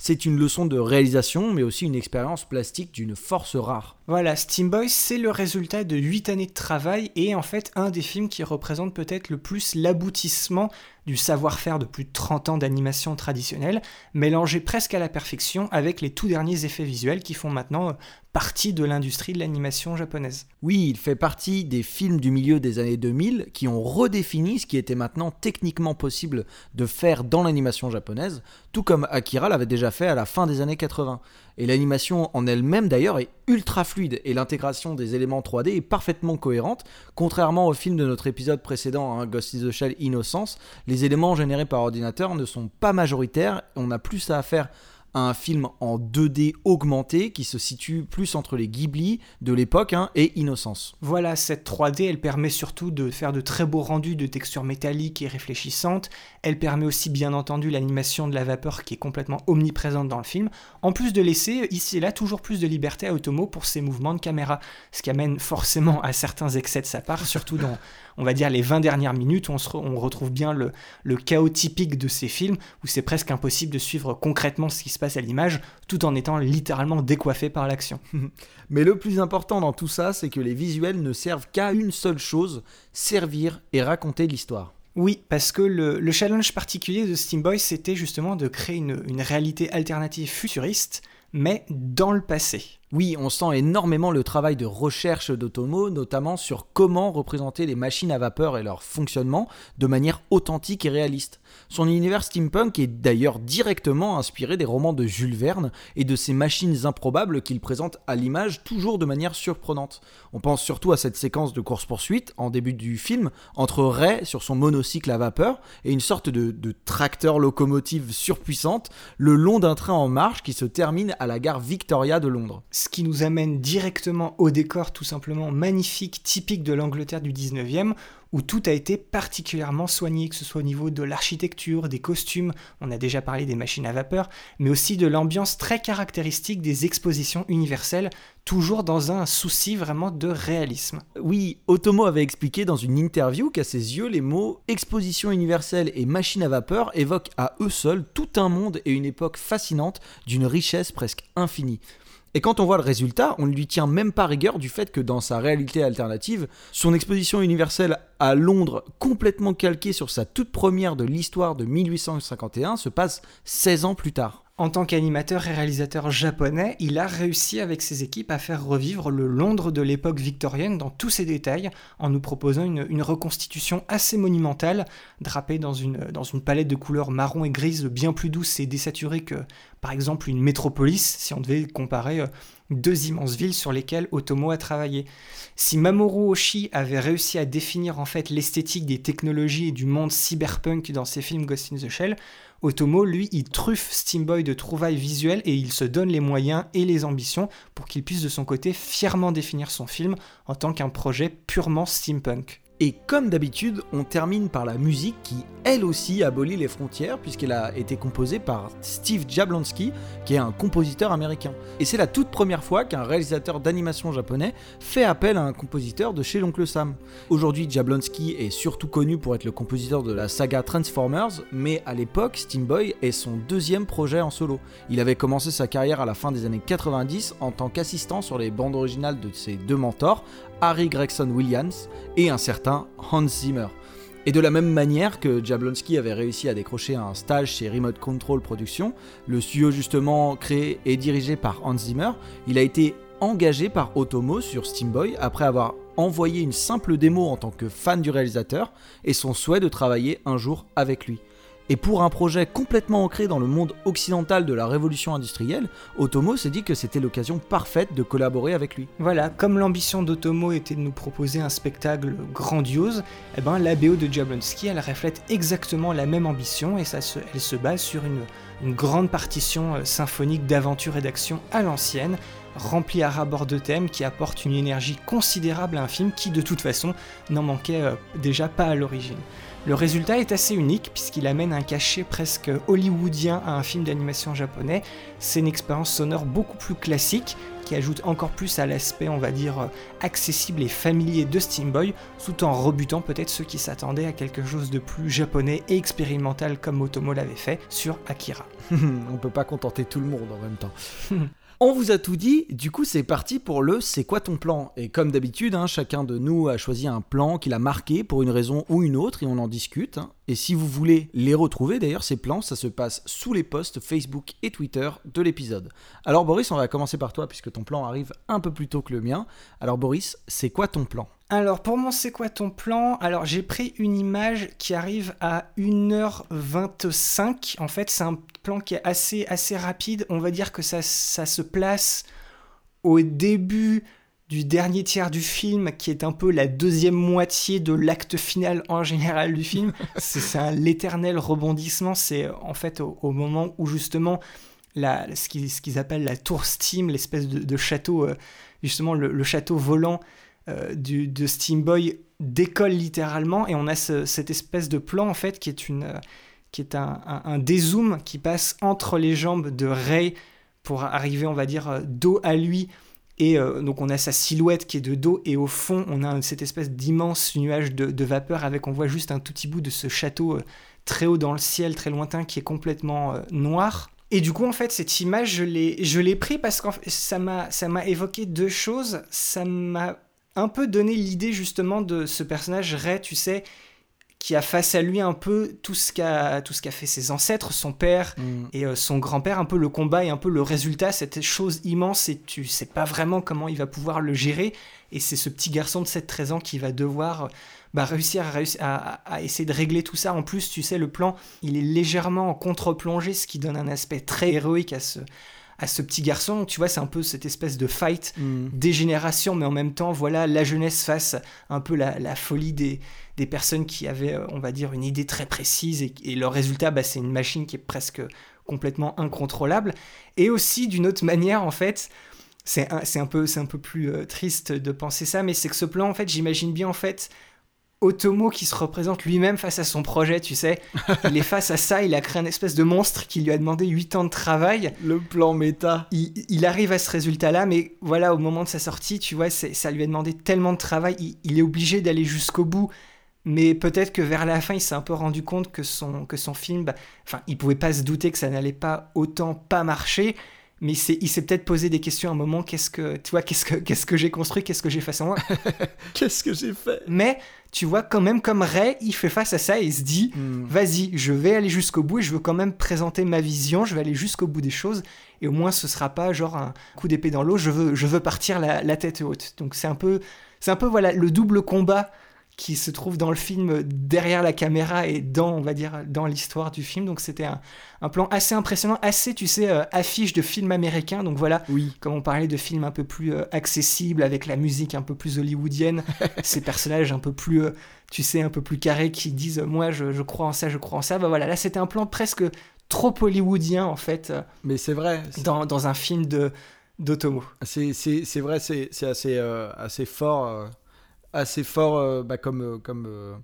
C'est une leçon de réalisation, mais aussi une expérience plastique d'une force rare. Voilà, Steam Boy, c'est le résultat de 8 années de travail et en fait un des films qui représente peut-être le plus l'aboutissement du savoir-faire de plus de 30 ans d'animation traditionnelle, mélangé presque à la perfection avec les tout derniers effets visuels qui font maintenant euh, partie de l'industrie de l'animation japonaise. Oui, il fait partie des films du milieu des années 2000 qui ont redéfini ce qui était maintenant techniquement possible de faire dans l'animation japonaise, tout comme Akira l'avait déjà fait à la fin des années 80. Et l'animation en elle-même d'ailleurs est ultra fluide et l'intégration des éléments 3D est parfaitement cohérente. Contrairement au film de notre épisode précédent, hein, Ghost in the Shell Innocence, les éléments générés par ordinateur ne sont pas majoritaires on a plus à faire un film en 2D augmenté qui se situe plus entre les Ghibli de l'époque hein, et Innocence. Voilà, cette 3D, elle permet surtout de faire de très beaux rendus de textures métalliques et réfléchissantes. Elle permet aussi, bien entendu, l'animation de la vapeur qui est complètement omniprésente dans le film, en plus de laisser ici et là toujours plus de liberté à Otomo pour ses mouvements de caméra, ce qui amène forcément à certains excès de sa part, surtout dans, on va dire, les 20 dernières minutes où on, se re- on retrouve bien le, le chaos typique de ces films, où c'est presque impossible de suivre concrètement ce qui se passe à l'image, tout en étant littéralement décoiffé par l'action. Mais le plus important dans tout ça, c'est que les visuels ne servent qu'à une seule chose, servir et raconter l'histoire. Oui, parce que le, le challenge particulier de Steam Boy, c'était justement de créer une, une réalité alternative futuriste, mais dans le passé. Oui, on sent énormément le travail de recherche d'Otomo, notamment sur comment représenter les machines à vapeur et leur fonctionnement de manière authentique et réaliste. Son univers steampunk est d'ailleurs directement inspiré des romans de Jules Verne et de ces machines improbables qu'il présente à l'image toujours de manière surprenante. On pense surtout à cette séquence de course-poursuite en début du film entre Ray sur son monocycle à vapeur et une sorte de, de tracteur locomotive surpuissante le long d'un train en marche qui se termine à la gare Victoria de Londres. Ce qui nous amène directement au décor tout simplement magnifique, typique de l'Angleterre du 19e, où tout a été particulièrement soigné, que ce soit au niveau de l'architecture, des costumes, on a déjà parlé des machines à vapeur, mais aussi de l'ambiance très caractéristique des expositions universelles, toujours dans un souci vraiment de réalisme. Oui, Otomo avait expliqué dans une interview qu'à ses yeux, les mots exposition universelle et machine à vapeur évoquent à eux seuls tout un monde et une époque fascinante d'une richesse presque infinie. Et quand on voit le résultat, on ne lui tient même pas rigueur du fait que dans sa réalité alternative, son exposition universelle à Londres, complètement calquée sur sa toute première de l'histoire de 1851, se passe 16 ans plus tard. En tant qu'animateur et réalisateur japonais, il a réussi avec ses équipes à faire revivre le Londres de l'époque victorienne dans tous ses détails, en nous proposant une, reconstitution assez monumentale, drapée dans une, dans une palette de couleurs marron et grise bien plus douce et désaturée que, par exemple, une métropolis, si on devait comparer euh, deux immenses villes sur lesquelles Otomo a travaillé. Si Mamoru Oshii avait réussi à définir en fait l'esthétique des technologies et du monde cyberpunk dans ses films Ghost in the Shell, Otomo, lui, il truffe Steamboy de trouvailles visuelles et il se donne les moyens et les ambitions pour qu'il puisse de son côté fièrement définir son film en tant qu'un projet purement steampunk. Et comme d'habitude, on termine par la musique qui, elle aussi, abolit les frontières puisqu'elle a été composée par Steve Jablonsky, qui est un compositeur américain. Et c'est la toute première fois qu'un réalisateur d'animation japonais fait appel à un compositeur de chez l'oncle Sam. Aujourd'hui, Jablonsky est surtout connu pour être le compositeur de la saga Transformers, mais à l'époque, Steamboy est son deuxième projet en solo. Il avait commencé sa carrière à la fin des années 90 en tant qu'assistant sur les bandes originales de ses deux mentors, Harry Gregson Williams et un certain Hans Zimmer. Et de la même manière que Jablonski avait réussi à décrocher un stage chez Remote Control Productions, le studio justement créé et dirigé par Hans Zimmer, il a été engagé par Otomo sur Steamboy après avoir envoyé une simple démo en tant que fan du réalisateur et son souhait de travailler un jour avec lui. Et pour un projet complètement ancré dans le monde occidental de la révolution industrielle, Otomo s'est dit que c'était l'occasion parfaite de collaborer avec lui. Voilà, comme l'ambition d'Otomo était de nous proposer un spectacle grandiose, eh ben, la de Jablonski, elle reflète exactement la même ambition et elle se base sur une, une grande partition euh, symphonique d'aventure et d'action à l'ancienne, remplie à rabord de thèmes qui apporte une énergie considérable à un film qui de toute façon n'en manquait euh, déjà pas à l'origine. Le résultat est assez unique puisqu'il amène un cachet presque hollywoodien à un film d'animation japonais. C'est une expérience sonore beaucoup plus classique qui ajoute encore plus à l'aspect, on va dire, accessible et familier de Steamboy, tout en rebutant peut-être ceux qui s'attendaient à quelque chose de plus japonais et expérimental comme Otomo l'avait fait sur Akira. On peut pas contenter tout le monde en même temps. On vous a tout dit, du coup c'est parti pour le C'est quoi ton plan? Et comme d'habitude, hein, chacun de nous a choisi un plan qu'il a marqué pour une raison ou une autre et on en discute. hein. Et si vous voulez les retrouver, d'ailleurs ces plans, ça se passe sous les posts Facebook et Twitter de l'épisode. Alors Boris, on va commencer par toi puisque ton plan arrive un peu plus tôt que le mien. Alors Boris, c'est quoi ton plan? Alors pour mon c'est quoi ton plan? Alors j'ai pris une image qui arrive à 1h25. En fait c'est un plan qui est assez, assez rapide. On va dire que ça, ça se place au début du dernier tiers du film, qui est un peu la deuxième moitié de l'acte final en général du film. c'est l'éternel rebondissement. C'est en fait au, au moment où justement la, ce qu'ils qu'ils appellent la tour Steam, l'espèce de, de château, euh, justement le, le château volant euh, du, de Steamboy décolle littéralement et on a ce- cette espèce de plan en fait qui est une euh, qui est un, un, dézoom qui passe entre les jambes de Ray pour arriver on va dire euh, dos à lui et donc on a sa silhouette qui est de dos et au fond on a cette espèce d'immense nuage de, de vapeur avec on voit juste un tout petit bout de ce château très haut dans le ciel très lointain qui est complètement noir et du coup, en fait, cette image, je l'ai, pris parce que ça m'a évoqué deux choses. Ça m'a un peu donné l'idée justement de ce personnage Ray, tu sais, qui a face à lui un peu tout ce qu'a tout ce qu'a fait ses ancêtres, son père Mm. et euh, son grand-père, un peu le combat et un peu le résultat, cette chose immense et tu sais pas vraiment comment il va pouvoir le gérer. Et c'est ce petit garçon de 7-13 ans qui va devoir euh, bah, réussir, à, réussir à, à- à essayer de régler tout ça. En plus, tu sais, le plan, il est légèrement en contre-plongée, ce qui donne un aspect très héroïque à ce, à ce petit garçon. Tu vois, c'est un peu cette espèce de fight Mm. des générations, mais en même temps, voilà, la jeunesse face un peu la, la folie des, des personnes qui avaient, euh, on va dire, une idée très précise, et, et leur résultat, bah, c'est une machine qui est presque complètement incontrôlable. Et aussi, d'une autre manière, en fait, c'est un, un, peu, c'est un peu plus euh, triste de penser ça, mais c'est que ce plan, en fait, j'imagine bien, en fait, Otomo qui se représente lui-même face à son projet, tu sais. Il est face à ça, il a créé un espèce de monstre qui lui a demandé 8 ans de travail Le plan méta. il, il arrive à ce résultat-là, mais voilà, au moment de sa sortie, tu vois, ça lui a demandé tellement de travail, il, il est obligé d'aller jusqu'au bout. Mais peut-être que vers la fin, il s'est un peu rendu compte que son, que son film, bah, enfin, il pouvait pas se douter que ça n'allait pas autant pas marcher. Mais il s'est, peut-être posé des questions à un moment. Qu'est-ce que, tu vois, qu'est-ce que, qu'est-ce que j'ai construit, qu'est-ce que j'ai face à moi? Qu'est-ce que j'ai fait? Mais tu vois, quand même, comme Ray, il fait face à ça et il se dit, Mm. vas-y, je vais aller jusqu'au bout et je veux quand même présenter ma vision, je vais aller jusqu'au bout des choses et au moins ce sera pas genre un coup d'épée dans l'eau, je veux, je veux partir la, la tête haute. Donc c'est un peu, c'est un peu voilà le double combat qui se trouve dans le film derrière la caméra et dans, on va dire, dans l'histoire du film. Donc c'était un, un plan assez impressionnant, assez, tu sais, euh, affiche de film américain. Donc voilà, Oui. comme on parlait de films un peu plus euh, accessibles, avec la musique un peu plus hollywoodienne, ces personnages un peu plus, euh, tu sais, un peu plus carrés qui disent moi je, je crois en ça, je crois en ça. Bah voilà, là c'était un plan presque trop hollywoodien en fait Mais c'est vrai. dans, dans un film de d'Otomo. C'est, vrai, c'est, c'est assez, assez fort, assez fort euh, bah, comme, euh, comme, euh,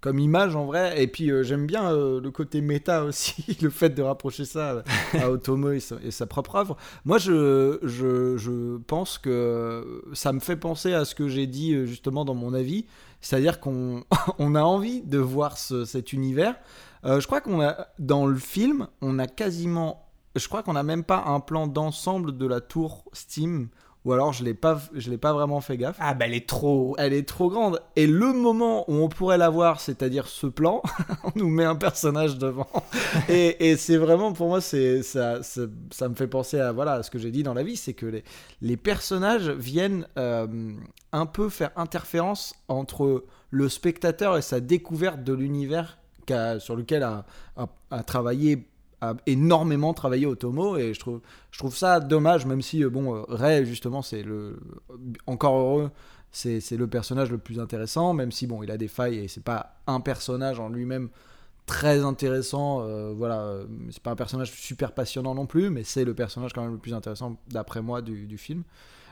comme image en vrai. Et puis j'aime bien le côté méta aussi, le fait de rapprocher ça à Otomo et sa, propre œuvre. Moi, je, je, je pense que ça me fait penser à ce que j'ai dit justement dans mon avis. C'est-à-dire qu'on on a envie de voir ce- cet univers. Je crois qu'on a, dans le film, on a quasiment je crois qu'on n'a même pas un plan d'ensemble de la tour Steam, ou alors je l'ai pas, je l'ai pas vraiment fait gaffe. Ah bah elle est trop. Elle est trop grande. Et le moment où on pourrait la voir, c'est-à-dire ce plan, on nous met un personnage devant. et et c'est vraiment, pour moi, c'est ça, ça, ça me fait penser à, voilà, à ce que j'ai dit dans la vie, c'est que les, les personnages viennent euh, un peu faire interférence entre le spectateur et sa découverte de l'univers sur lequel a, a, a travaillé a énormément travaillé Otomo et je trouve je trouve ça dommage même si euh, bon euh, Ray justement c'est le encore heureux c'est le personnage le plus intéressant même si bon il a des failles et c'est pas un personnage en lui-même très intéressant euh, voilà c'est pas un personnage super passionnant non plus mais c'est le personnage quand même le plus intéressant d'après moi du, du film.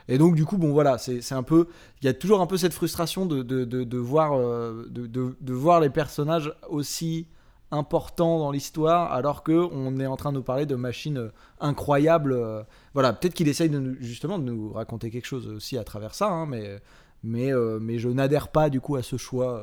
Et donc du coup bon voilà c'est un peu il y a toujours un peu cette frustration de, de, de, voir de, de voir les personnages aussi importants dans l'histoire alors que on est en train de nous parler de machines euh, incroyables euh, voilà. Peut-être qu'il essaye justement de nous raconter quelque chose aussi à travers ça hein, mais mais euh, mais je n'adhère pas du coup à ce choix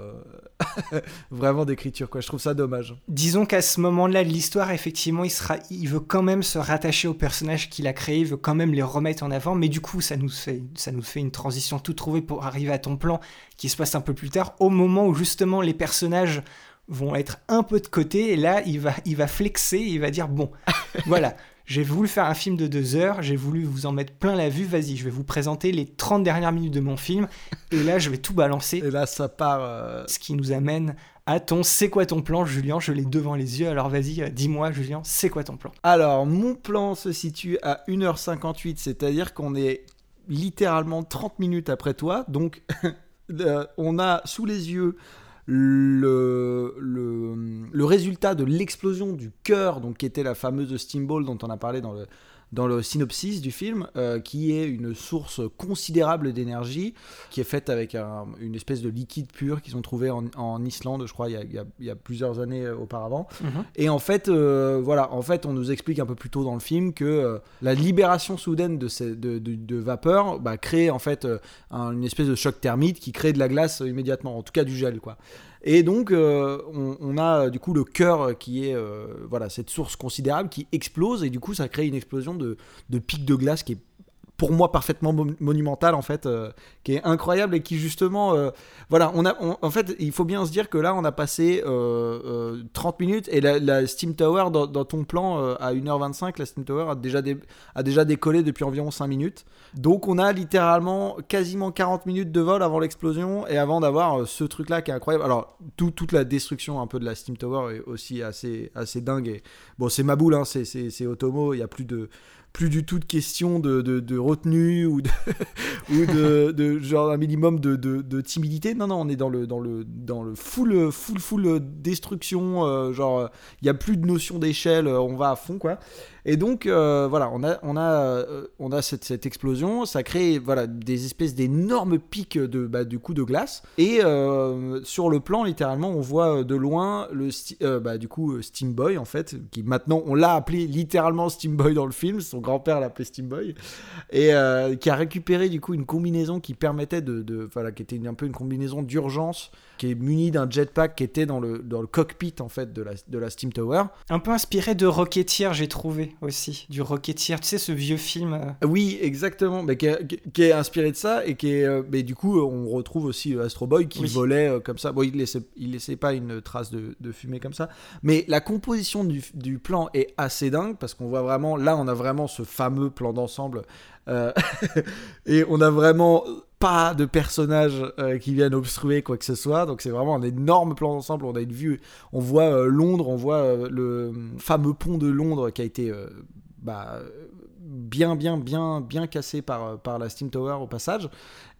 vraiment d'écriture quoi. Je trouve ça dommage. Disons qu'à ce moment-là de l'histoire, effectivement, il, sera, il veut quand même se rattacher aux personnages qu'il a créés, il veut quand même les remettre en avant, mais du coup, ça nous fait, ça nous fait une transition tout trouvée pour arriver à ton plan qui se passe un peu plus tard, au moment où justement les personnages vont être un peu de côté, et là, il va, il va flexer, il va dire, bon, voilà, j'ai voulu faire un film de deux heures, j'ai voulu vous en mettre plein la vue, vas-y, je vais vous présenter les 30 dernières minutes de mon film, et là, je vais tout balancer. et là ça part euh, Ce qui nous amène à ton c'est quoi ton plan, Julien? Je l'ai devant les yeux, alors vas-y, euh, dis-moi, Julien, c'est quoi ton plan? Alors, mon plan se situe à 1h58, c'est-à-dire qu'on est littéralement 30 minutes après toi. Donc, euh, on a sous les yeux le, résultat de l'explosion du cœur, donc qui était la fameuse Steamball dont on a parlé dans le, dans le synopsis du film, euh, qui est une source considérable d'énergie, qui est faite avec un- une espèce de liquide pur qu'ils ont trouvé en, en Islande, je crois, il y a, il y a- il y a plusieurs années euh, auparavant. Et en fait, euh, voilà, en fait, on nous explique un peu plus tôt dans le film que euh, la libération soudaine de, ces, de, de- de vapeur bah, crée en fait un- une espèce de choc thermique qui crée de la glace immédiatement, en tout cas du gel, quoi. Et donc, euh, on, a euh, du coup le cœur qui est euh, voilà cette source considérable qui explose. Et du coup ça crée une explosion de, de pics de glace qui est pour moi parfaitement mo- monumental en fait, euh, qui est incroyable et qui justement, euh, voilà, on a, en fait, il faut bien se dire que là, on a passé euh, euh, 30 minutes et la, Steam Tower dans, ton plan à 1h25, la Steam Tower a déjà, dé- a déjà décollé depuis environ 5 minutes. Donc on a littéralement quasiment 40 minutes de vol avant l'explosion et avant d'avoir ce truc là qui est incroyable. Alors tout- toute la destruction un peu de la Steam Tower est aussi assez, assez dingue. Bon c'est ma boule, hein, c'est Otomo, il n'y a plus de plus du tout de question de, de, retenue ou de, ou de, genre un minimum de timidité. Non, non, on est dans le, dans le, dans le full, full, full destruction. euh, genre, il n'y a plus de notion d'échelle, euh, on va à fond, quoi. Et donc, euh, voilà, on a, on a, euh, on a cette, explosion. Ça crée voilà, des espèces d'énormes pics de, bah, du coup de glace. Et euh, sur le plan, littéralement, on voit de loin le euh, bah, du coup Steam Boy, en fait, qui maintenant, on l'a appelé littéralement Steam Boy dans le film. Son grand-père l'appelait Steam Boy. Et qui a récupéré du coup une combinaison qui permettait de. de- voilà, qui était un peu une combinaison d'urgence, qui est munie d'un jetpack qui était dans le, dans le cockpit, en fait, de la, de la Steam Tower. Un peu inspiré de Rocketeer, j'ai trouvé aussi. Du Rocketeer, tu sais, ce vieux film. euh, Oui, exactement, mais qui est, qui- qui est inspiré de ça et qui est, euh, mais du coup, on retrouve aussi euh, Astro Boy qui Oui. volait comme ça. Bon, il laissait, il laissait pas une trace de, de fumée comme ça, mais la composition du, du plan est assez dingue parce qu'on voit vraiment, là, on a vraiment ce fameux plan d'ensemble euh, et on a vraiment pas de personnages euh, qui viennent obstruer quoi que ce soit. Donc c'est vraiment un énorme plan d'ensemble. On a une vue, on voit euh, Londres, on voit le fameux pont de Londres qui a été bah, bien, bien, bien, bien cassé par, par la Steam Tower au passage.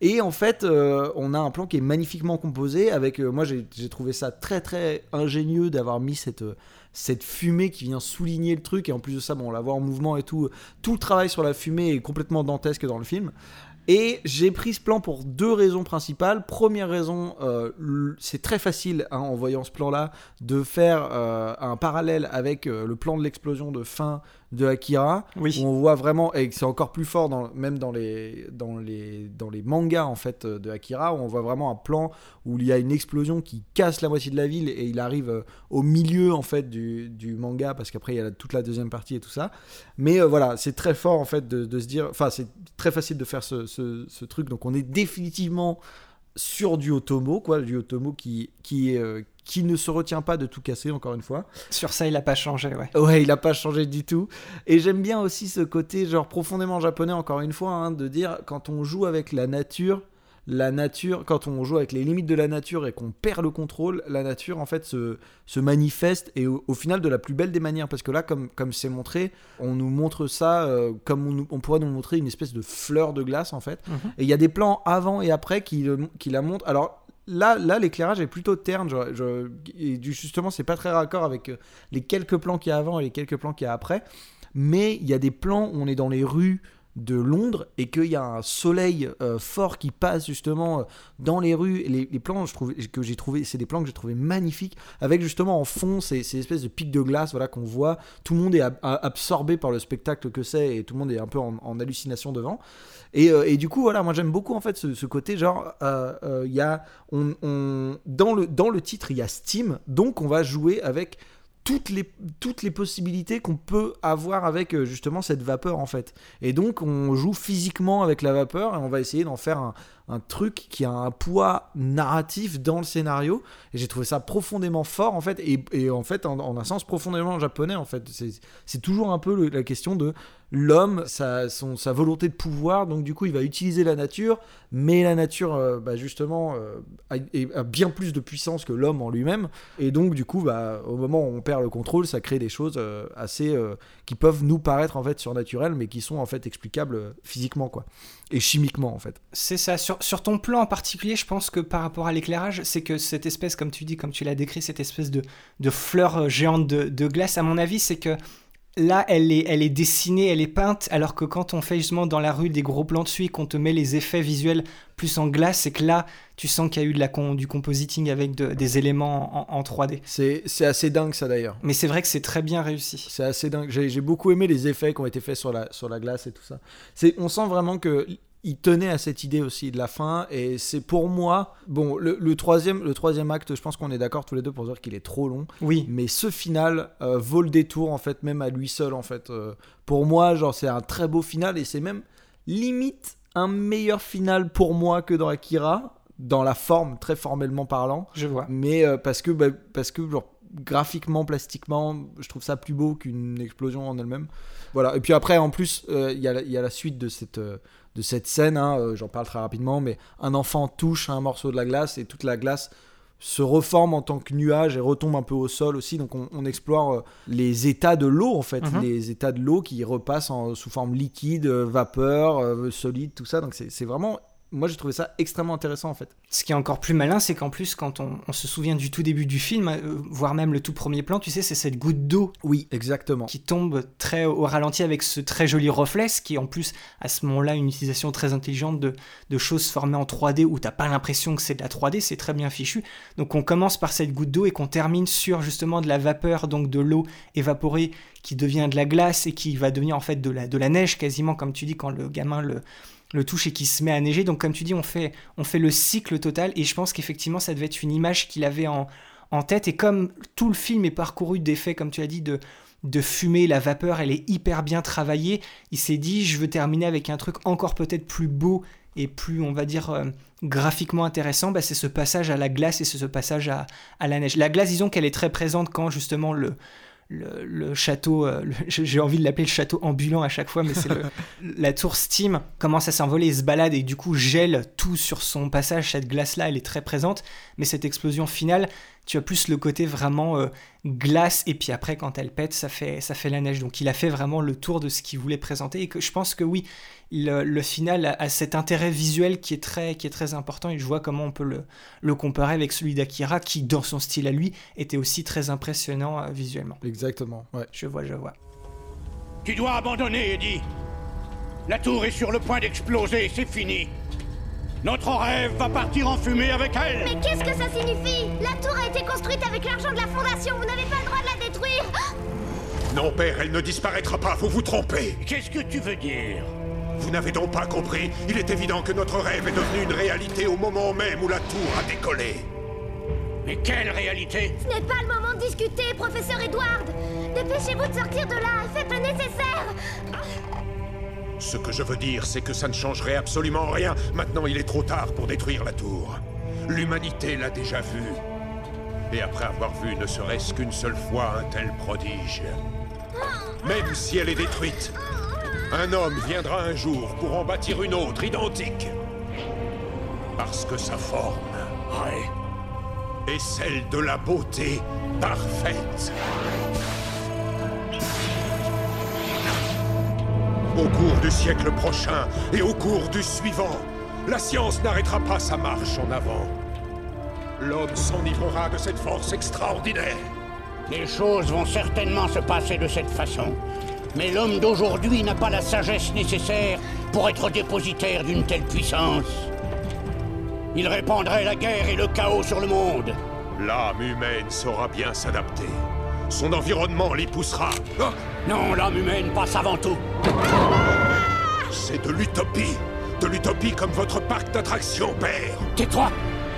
Et en fait, on a un plan qui est magnifiquement composé. Avec, moi, j'ai trouvé ça très, très ingénieux d'avoir mis cette, cette fumée qui vient souligner le truc. Et en plus de ça, bon, on la voit en mouvement et tout. Tout le travail sur la fumée est complètement dantesque dans le film. Et j'ai pris ce plan pour deux raisons principales. Première raison, euh, c'est très facile hein, en voyant ce plan-là de faire euh, un parallèle avec euh, le plan de l'explosion de fin de Akira, Oui. où on voit vraiment, et c'est encore plus fort dans, même dans les, dans, les, dans les mangas en fait euh, de Akira, où on voit vraiment un plan où il y a une explosion qui casse la moitié de la ville et il arrive euh, au milieu en fait du, du manga parce qu'après il y a toute la deuxième partie et tout ça. Mais euh, voilà, c'est très fort en fait de, de se dire, enfin c'est très facile de faire ce, ce- ce truc, donc on est définitivement sur du Otomo, quoi, du Otomo qui, qui, euh, qui ne se retient pas de tout casser, encore une fois. Sur ça, il a pas changé, ouais. Ouais, il a pas changé du tout. Et j'aime bien aussi ce côté, genre, profondément japonais, encore une fois, hein, de dire quand on joue avec la nature, la nature, quand on joue avec les limites de la nature et qu'on perd le contrôle, la nature, en fait, se, se manifeste et au, au final de la plus belle des manières. Parce que là, comme comme c'est montré, on nous montre ça euh, comme on, pourrait nous montrer une espèce de fleur de glace, en fait. Mhm. Et il y a des plans avant et après qui, le- qui la montrent. Alors. Là, là l'éclairage est plutôt terne. Je, je- et justement, c'est pas très raccord avec euh, les quelques plans qu'il y a avant et les quelques plans qu'il y a après. Mais il y a des plans où on est dans les rues de Londres et qu'il y a un soleil euh, fort qui passe justement euh, dans les rues. Les, les plans que j'ai trouvé, c'est des plans que j'ai trouvé magnifiques avec justement en fond ces, ces espèces de pics de glace voilà, qu'on voit. Tout le monde est ab- absorbé par le spectacle que c'est et tout le monde est un peu en, hallucination devant. Et, euh, et du coup, voilà, moi j'aime beaucoup en fait ce, côté genre, il y a, on- dans, le, dans le titre, il y a Steam, donc on va jouer avec toutes les, toutes les possibilités qu'on peut avoir avec euh, justement cette vapeur en fait. Et donc on joue physiquement avec la vapeur et on va essayer d'en faire un, un truc qui a un poids narratif dans le scénario. Et j'ai trouvé ça profondément fort en fait. Et, et en fait, en, un sens profondément japonais en fait. C'est- toujours un peu la question de l'homme, sa, son- sa volonté de pouvoir. Donc du coup, il va utiliser la nature, mais la nature, euh, bah, justement, euh, a, bien plus de puissance que l'homme en lui-même. Et donc du coup, bah, au moment où on perd le contrôle, ça crée des choses euh, assez qui peuvent nous paraître en fait surnaturelles, mais qui sont en fait explicables physiquement quoi, et chimiquement en fait. C'est ça. Sur, ton plan en particulier, je pense que par rapport à l'éclairage, c'est que cette espèce, comme tu dis, comme tu l'as décrit, cette espèce de, fleur euh, géante de, de glace, à mon avis, c'est que là, elle est, elle est dessinée, elle est peinte, alors que quand on fait justement dans la rue des gros plans dessus qu'on te met les effets visuels plus en glace, c'est que là, tu sens qu'il y a eu de la con- du compositing avec de- des éléments en, en 3D. C'est assez dingue ça d'ailleurs. Mais c'est vrai que c'est très bien réussi. C'est assez dingue. J'ai beaucoup aimé les effets qui ont été faits sur la, sur la glace et tout ça. C'est, on sent vraiment que il tenait à cette idée aussi de la fin et c'est pour moi bon le, le troisième le troisième acte je pense qu'on est d'accord tous les deux pour dire qu'il est trop long Oui. mais ce final euh, vaut le détour en fait même à lui seul en fait Euh, pour moi genre c'est un très beau final et c'est même limite un meilleur final pour moi que dans Akira, dans la forme, très formellement parlant. Je vois. Mais euh, parce que, bah, parce que genre, graphiquement, plastiquement, je trouve ça plus beau qu'une explosion en elle-même. Voilà. Et puis après, en plus, euh, il y, a la- il y a la suite de cette, euh, de cette scène. hein, J'en parle très rapidement, mais un enfant touche un morceau de la glace et toute la glace se reforme en tant que nuage et retombe un peu au sol aussi. Donc on, on explore euh, les états de l'eau en fait, Mhm. les états de l'eau qui repassent en, sous forme liquide, euh, vapeur, euh, solide, tout ça. Donc c'est vraiment, moi j'ai trouvé ça extrêmement intéressant en fait. Ce qui est encore plus malin, c'est qu'en plus, quand on, on se souvient du tout début du film, euh, voire même le tout premier plan, tu sais, c'est cette goutte d'eau Oui, exactement. qui tombe très au ralenti avec ce très joli reflet, ce qui est en plus à ce moment-là une utilisation très intelligente de, de choses formées en 3D où t'as pas l'impression que c'est de la 3D, c'est très bien fichu. Donc on commence par cette goutte d'eau et qu'on termine sur justement de la vapeur, donc de l'eau évaporée qui devient de la glace et qui va devenir en fait de la, de la neige quasiment, comme tu dis, quand le gamin le, le touche et qui se met à neiger. Donc comme tu dis, on fait, le cycle total et je pense qu'effectivement ça devait être une image qu'il avait en, en tête et comme tout le film est parcouru d'effets, comme tu as dit, de, de fumée, la vapeur, elle est hyper bien travaillée, il s'est dit je veux terminer avec un truc encore peut-être plus beau et plus, on va dire, euh, graphiquement intéressant, bah, c'est ce passage à la glace et c'est ce passage à, à la neige. La glace, disons qu'elle est très présente quand justement le, le, le château, euh, j'ai envie de l'appeler le château ambulant à chaque fois, mais c'est la tour Steam commence à s'envoler et se balade et du coup gèle tout sur son passage. Cette glace-là, elle est très présente, mais cette explosion finale, tu as plus le côté vraiment euh, glace et puis après quand elle pète, ça fait, ça fait la neige. Donc il a fait vraiment le tour de ce qu'il voulait présenter et que je pense que oui, le, le final a, a cet intérêt visuel qui est très, qui est très important et je vois comment on peut le, le comparer avec celui d'Akira qui, dans son style à lui, était aussi très impressionnant euh, visuellement. Exactement. Ouais. Je vois, je vois. Tu dois abandonner, Eddie. La tour est sur le point d'exploser, c'est fini. Notre rêve va partir en fumée avec elle. Mais qu'est-ce que ça signifie? La tour a été construite avec l'argent de la Fondation, vous n'avez pas le droit de la détruire. Non, père, elle ne disparaîtra pas, vous vous trompez. Qu'est-ce que tu veux dire? Vous n'avez donc pas compris? Il est évident que notre rêve est devenu une réalité au moment même où la tour a décollé. Mais quelle réalité? Ce n'est pas le moment de discuter, professeur Edward. Dépêchez-vous de sortir de là, faites le nécessaire Ce que je veux dire, c'est que ça ne changerait absolument rien. Maintenant, il est trop tard pour détruire la tour. L'humanité l'a déjà vu. Et après avoir vu ne serait-ce qu'une seule fois un tel prodige, même si elle est détruite, un homme viendra un jour pour en bâtir une autre identique. Parce que sa forme est celle de la beauté parfaite. Au cours du siècle prochain et au cours du suivant, la science n'arrêtera pas sa marche en avant. L'homme s'enivrera de cette force extraordinaire. Les choses vont certainement se passer de cette façon. Mais l'homme d'aujourd'hui n'a pas la sagesse nécessaire pour être dépositaire d'une telle puissance. Il répandrait la guerre et le chaos sur le monde. L'âme humaine saura bien s'adapter. Son environnement l'y poussera. Ah, Non, l'âme humaine passe avant tout. C'est de l'utopie. De l'utopie comme votre parc d'attractions, père. Tais-toi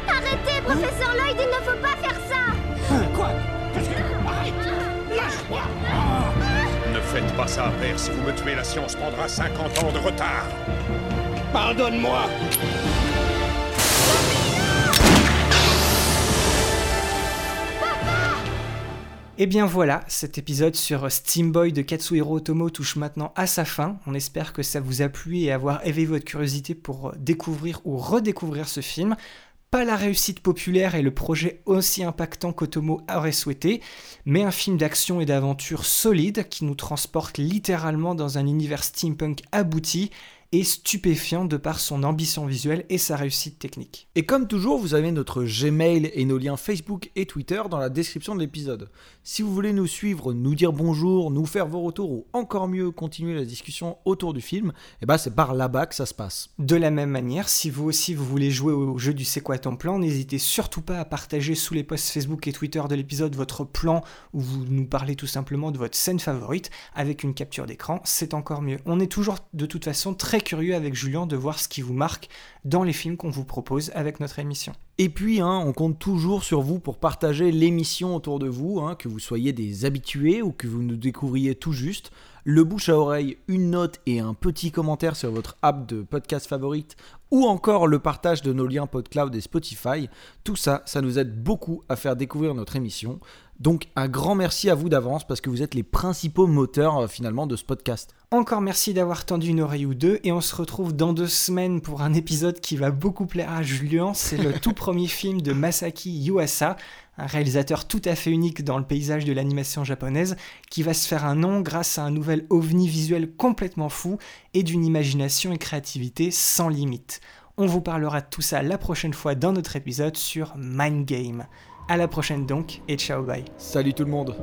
Arrêtez, professeur Lloyd, il ne faut pas faire ça Quoi? Qu'est-ce que... Arrête Lâche-moi Ne faites pas ça, père. Si vous me tuez, la science prendra 50 ans de retard. Pardonne-moi Et bien voilà, cet épisode sur Steam Boy de Katsuhiro Otomo touche maintenant à sa fin. On espère que ça vous a plu et avoir éveillé votre curiosité pour découvrir ou redécouvrir ce film. Pas la réussite populaire et le projet aussi impactant qu'Otomo aurait souhaité, mais un film d'action et d'aventure solide qui nous transporte littéralement dans un univers steampunk abouti stupéfiant de par son ambition visuelle et sa réussite technique. Et comme toujours, vous avez notre Gmail et nos liens Facebook et Twitter dans la description de l'épisode. Si vous voulez nous suivre, nous dire bonjour, nous faire vos retours ou encore mieux continuer la discussion autour du film, eh ben c'est par là-bas que ça se passe. De la même manière, si vous aussi vous voulez jouer au jeu du C'est quoi ton plan, n'hésitez surtout pas à partager sous les posts Facebook et Twitter de l'épisode votre plan où vous nous parlez tout simplement de votre scène favorite avec une capture d'écran, c'est encore mieux. On est toujours de toute façon très curieux avec Julien de voir ce qui vous marque dans les films qu'on vous propose avec notre émission. Et puis, hein, on compte toujours sur vous pour partager l'émission autour de vous, hein, que vous soyez des habitués ou que vous nous découvriez tout juste. le bouche à oreille, une note et un petit commentaire sur votre app de podcast favorite ou encore le partage de nos liens PodCloud et Spotify. Tout ça, ça nous aide beaucoup à faire découvrir notre émission. Donc un grand merci à vous d'avance parce que vous êtes les principaux moteurs euh, finalement de ce podcast. Encore merci d'avoir tendu une oreille ou deux et on se retrouve dans deux semaines pour un épisode qui va beaucoup plaire à Julien. C'est le tout premier film de Masaki Yuasa, un réalisateur tout à fait unique dans le paysage de l'animation japonaise, qui va se faire un nom grâce à un nouvel ovni visuel complètement fou et d'une imagination et créativité sans limite. On vous parlera de tout ça la prochaine fois dans notre épisode sur Mind Game. À la prochaine donc et ciao bye. Salut tout le monde.